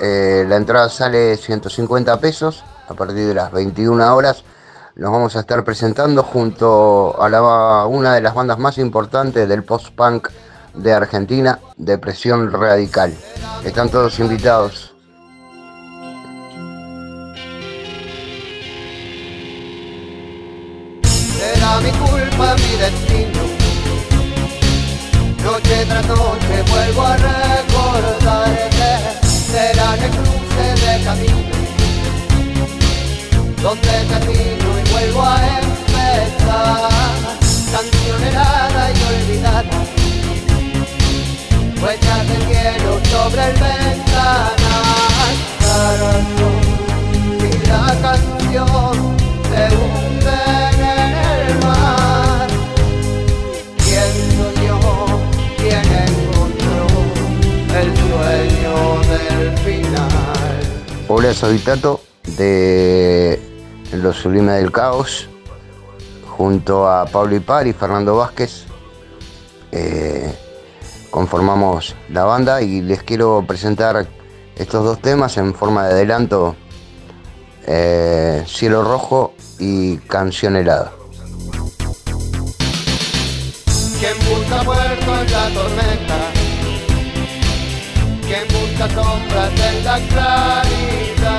Eh, la entrada sale 150 pesos a partir de las 21 horas. Nos vamos a estar presentando junto a la- una de las bandas más importantes del post-punk de Argentina, Depresión Radical. Están todos invitados. Hola, soy Tato de Los Sublime del Caos, junto a Pablo Ipar y Fernando Vázquez. eh, conformamos la banda y les quiero presentar estos dos temas en forma de adelanto, eh, Cielo Rojo y Canción Helada. Quien busca sombras en la claridad,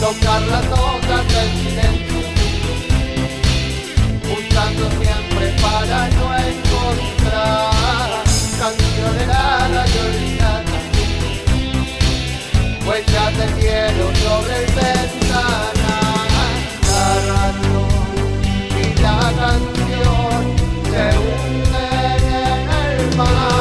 tocar las notas del silencio, buscando siempre para no encontrar. Canción helada y olvidada, huellas de cielo sobre el ventanal, la razón y la canción se hunden en el mar.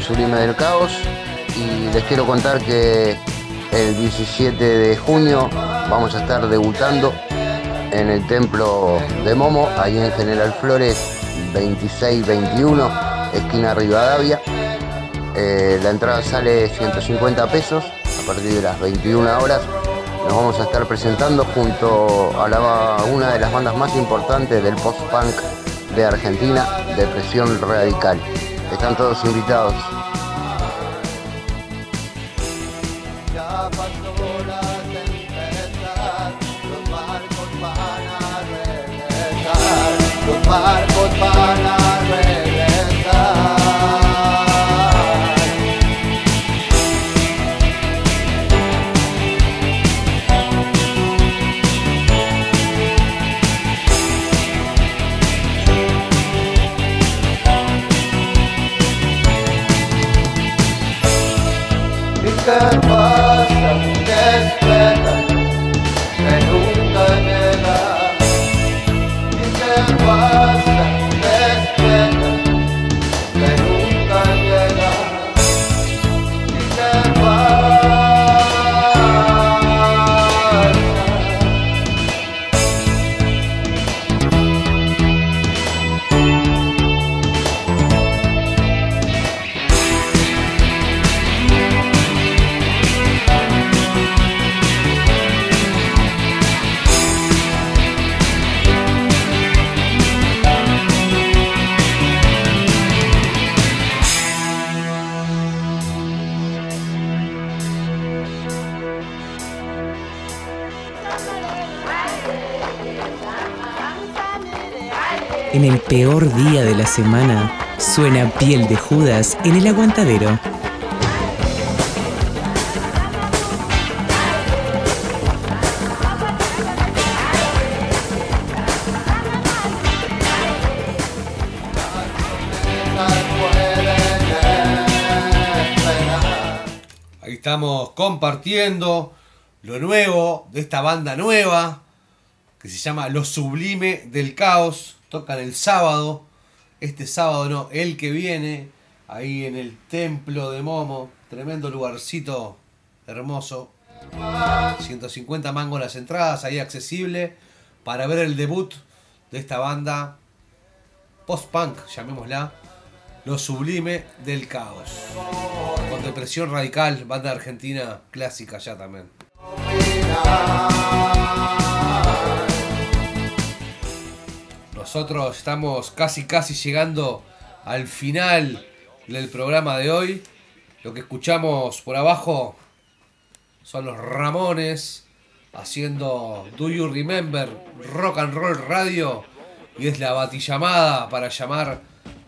Sublime del Caos y les quiero contar que el 17 de junio vamos a estar debutando en el templo de Momo, ahí en General Flores 2621, esquina Rivadavia. Eh, la entrada sale 150 pesos a partir de las 21 horas. Nos vamos a estar presentando junto a la- una de las bandas más importantes del post-punk de Argentina, Depresión Radical. Están todos invitados. Ya pasó la tempestad, los barcos van a peor día de la semana, suena piel de Judas en el aguantadero. Ahí estamos compartiendo lo nuevo de esta banda nueva que se llama Lo Sublime del Caos. Tocan el sábado, este sábado no, el que viene, ahí en el Templo de Momo. Tremendo lugarcito hermoso. 150 mangos las entradas, ahí accesible para ver el debut de esta banda post-punk, llamémosla, Lo Sublime del Caos. Con depresión radical, banda argentina clásica ya también. Nosotros estamos casi casi llegando al final del programa de hoy. Lo que escuchamos por abajo son los Ramones haciendo Do You Remember Rock and Roll Radio y es la batillamada para llamar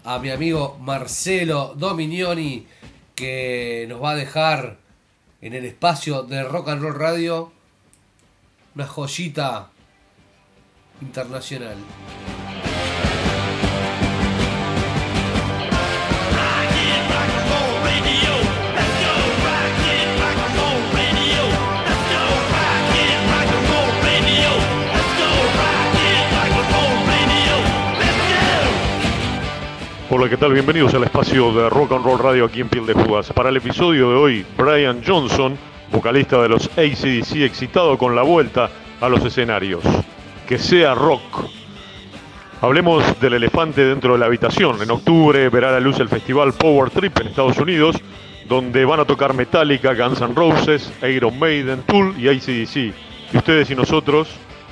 a mi amigo Marcelo Dominioni que nos va a dejar en el espacio de Rock and Roll Radio una joyita internacional. Hola, ¿qué tal? Bienvenidos al espacio de Rock and Roll Radio aquí en Piel de Judas. Para el episodio de hoy, Brian Johnson, vocalista de los ACDC, excitado con la vuelta a los escenarios. Que sea rock. Hablemos del elefante dentro de la habitación. En octubre verá la luz el festival Power Trip en Estados Unidos, donde van a tocar Metallica, Guns N' Roses, Iron Maiden, Tool y ACDC. Y ustedes y nosotros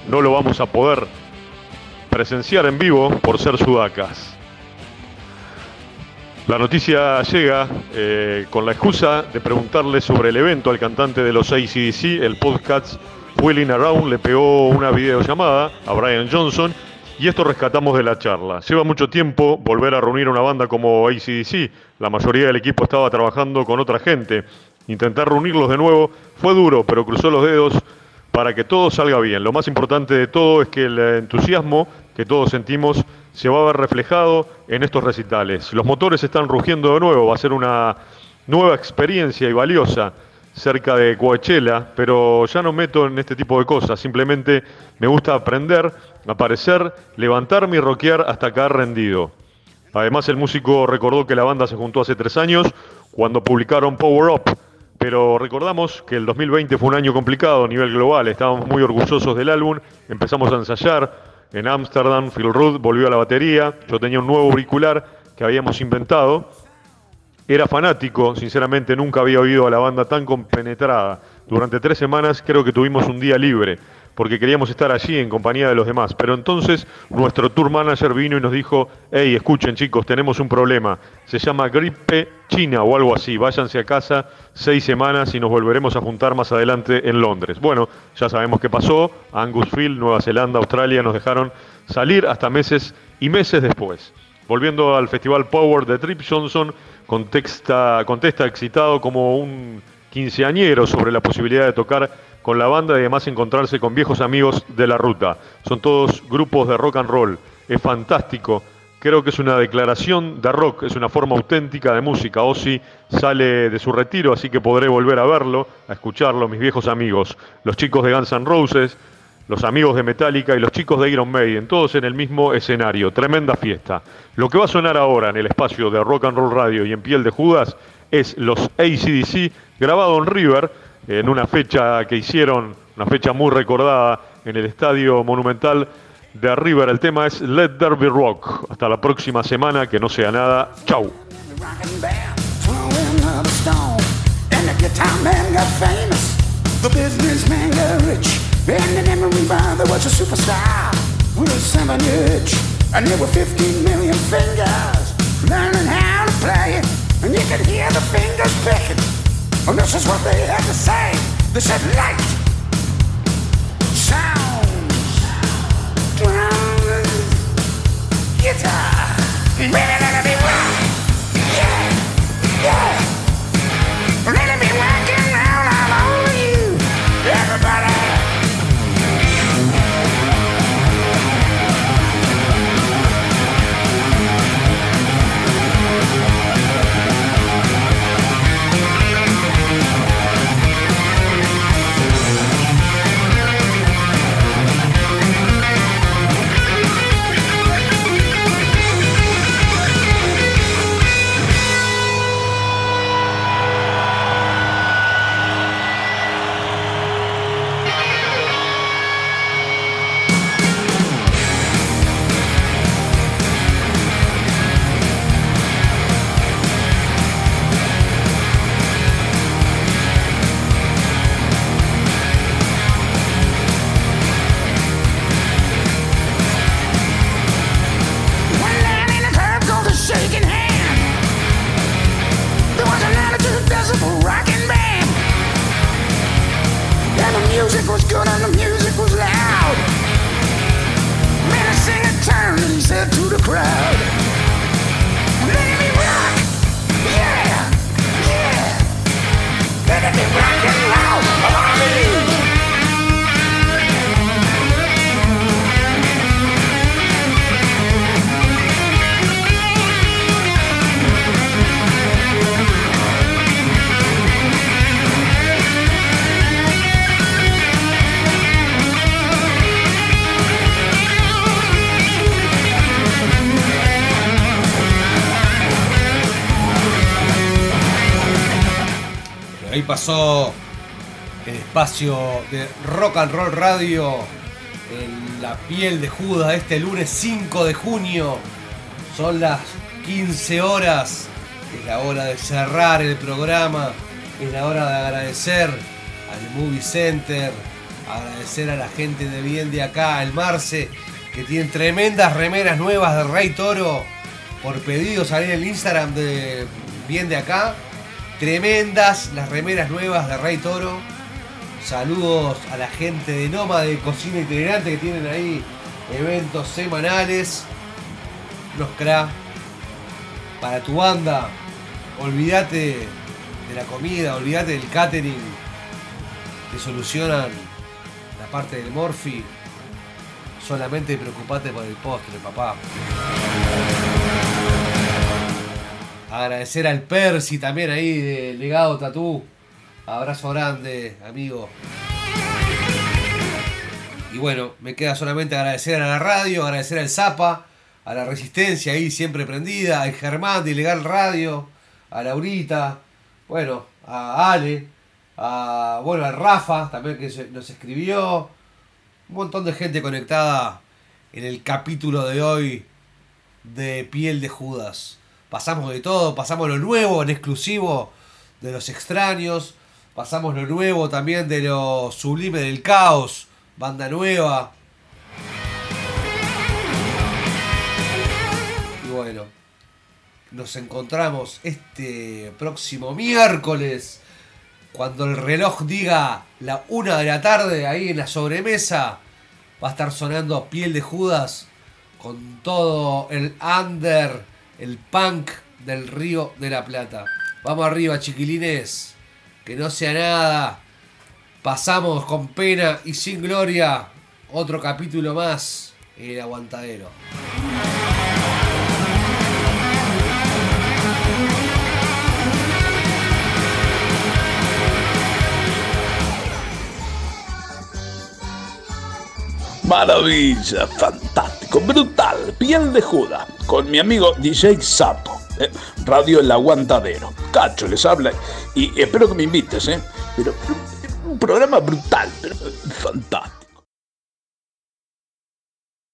no lo vamos a poder presenciar en vivo por ser sudacas. La noticia llega eh, con la excusa de preguntarle sobre el evento al cantante de los ACDC, el podcast Wheeling Around, le pegó una videollamada a Brian Johnson y esto rescatamos de la charla. Lleva mucho tiempo volver a reunir una banda como ACDC, la mayoría del equipo estaba trabajando con otra gente. Intentar reunirlos de nuevo fue duro, pero cruzó los dedos para que todo salga bien. Lo más importante de todo es que el entusiasmo que todos sentimos se va a ver reflejado en estos recitales. Los motores están rugiendo de nuevo, va a ser una nueva experiencia y valiosa cerca de Coachella, pero ya no meto en este tipo de cosas, simplemente me gusta aprender, aparecer, levantarme y rockear hasta caer rendido. Además, el músico recordó que la banda se juntó hace tres años cuando publicaron Power Up, pero recordamos que el 2020 fue un año complicado a nivel global, estábamos muy orgullosos del álbum, empezamos a ensayar. En Ámsterdam, Phil Rudd volvió a la batería, yo tenía un nuevo auricular que habíamos inventado, era fanático, sinceramente nunca había oído a la banda tan compenetrada. Durante tres semanas creo que tuvimos un día libre, porque queríamos estar allí en compañía de los demás. Pero entonces nuestro tour manager vino y nos dijo, hey, escuchen chicos, tenemos un problema. Se llama gripe china o algo así. Váyanse a casa seis semanas y nos volveremos a juntar más adelante en Londres. Bueno, ya sabemos qué pasó. Angus Field, Nueva Zelanda, Australia nos dejaron salir hasta meses y meses después. Volviendo al festival Power de Trip Johnson, contesta, contesta excitado como un quinceañero sobre la posibilidad de tocar con la banda y además encontrarse con viejos amigos de la ruta. Son todos grupos de rock and roll. Es fantástico. Creo que es una declaración de rock, es una forma auténtica de música. Ozzy sale de su retiro, así que podré volver a verlo, a escucharlo, mis viejos amigos, los chicos de Guns N' Roses, los amigos de Metallica y los chicos de Iron Maiden, todos en el mismo escenario. Tremenda fiesta. Lo que va a sonar ahora en el espacio de Rock and Roll Radio y en Piel de Judas es los ACDC grabado en River en una fecha que hicieron, una fecha muy recordada en el Estadio Monumental de River. El tema es Let Be Rock. Hasta la próxima semana, que no sea nada. Chau. And the memory there was a superstar. With a seven inch. And there were 15 million fingers. Learning how to play it. And you could hear the fingers picking. And this is what they had to say. They said light. Sound. Drums. Guitar. Rock. Yeah. Yeah. El espacio de Rock and Roll Radio en la piel de Judas este lunes 5 de junio. Son las 15 horas. Es la hora de cerrar el programa. Es la hora de agradecer al Movie Center. Agradecer a la gente de bien de acá, el Marce, que tienen tremendas remeras nuevas de Rey Toro. Por pedido salir el Instagram de bien de acá. Tremendas las remeras nuevas de Rey Toro. Saludos a la gente de Noma de Cocina Itinerante que tienen ahí eventos semanales. Los cra. Para tu banda, olvídate de la comida, olvídate del catering. Te solucionan la parte del morfi. Solamente preocupate por el postre, papá. Agradecer al Percy también ahí de Legado Tatú. Abrazo grande, amigo. Y bueno, me queda solamente agradecer a la radio, agradecer al Zapa, a la Resistencia ahí siempre prendida, al Germán de Ilegal Radio, a Laurita, bueno, a Ale, a, bueno, a Rafa también que nos escribió, un montón de gente conectada en el capítulo de hoy de Piel de Judas. Pasamos de todo, pasamos lo nuevo en exclusivo de los extraños, pasamos lo nuevo también de lo sublime del caos, banda nueva. Y bueno, nos encontramos este próximo miércoles cuando el reloj diga la una de la tarde ahí en la sobremesa. Va a estar sonando Piel de Judas con todo el under, el punk del Río de la Plata. Vamos arriba, chiquilines. Que no sea nada. Pasamos con pena y sin gloria. Otro capítulo más en el aguantadero. Maravilla, fantástico, brutal, piel de Judas, con mi amigo DJ Sapo, eh, Radio El Aguantadero. Cacho les habla y espero que me invites, ¿eh? Pero, pero, un programa brutal, pero fantástico.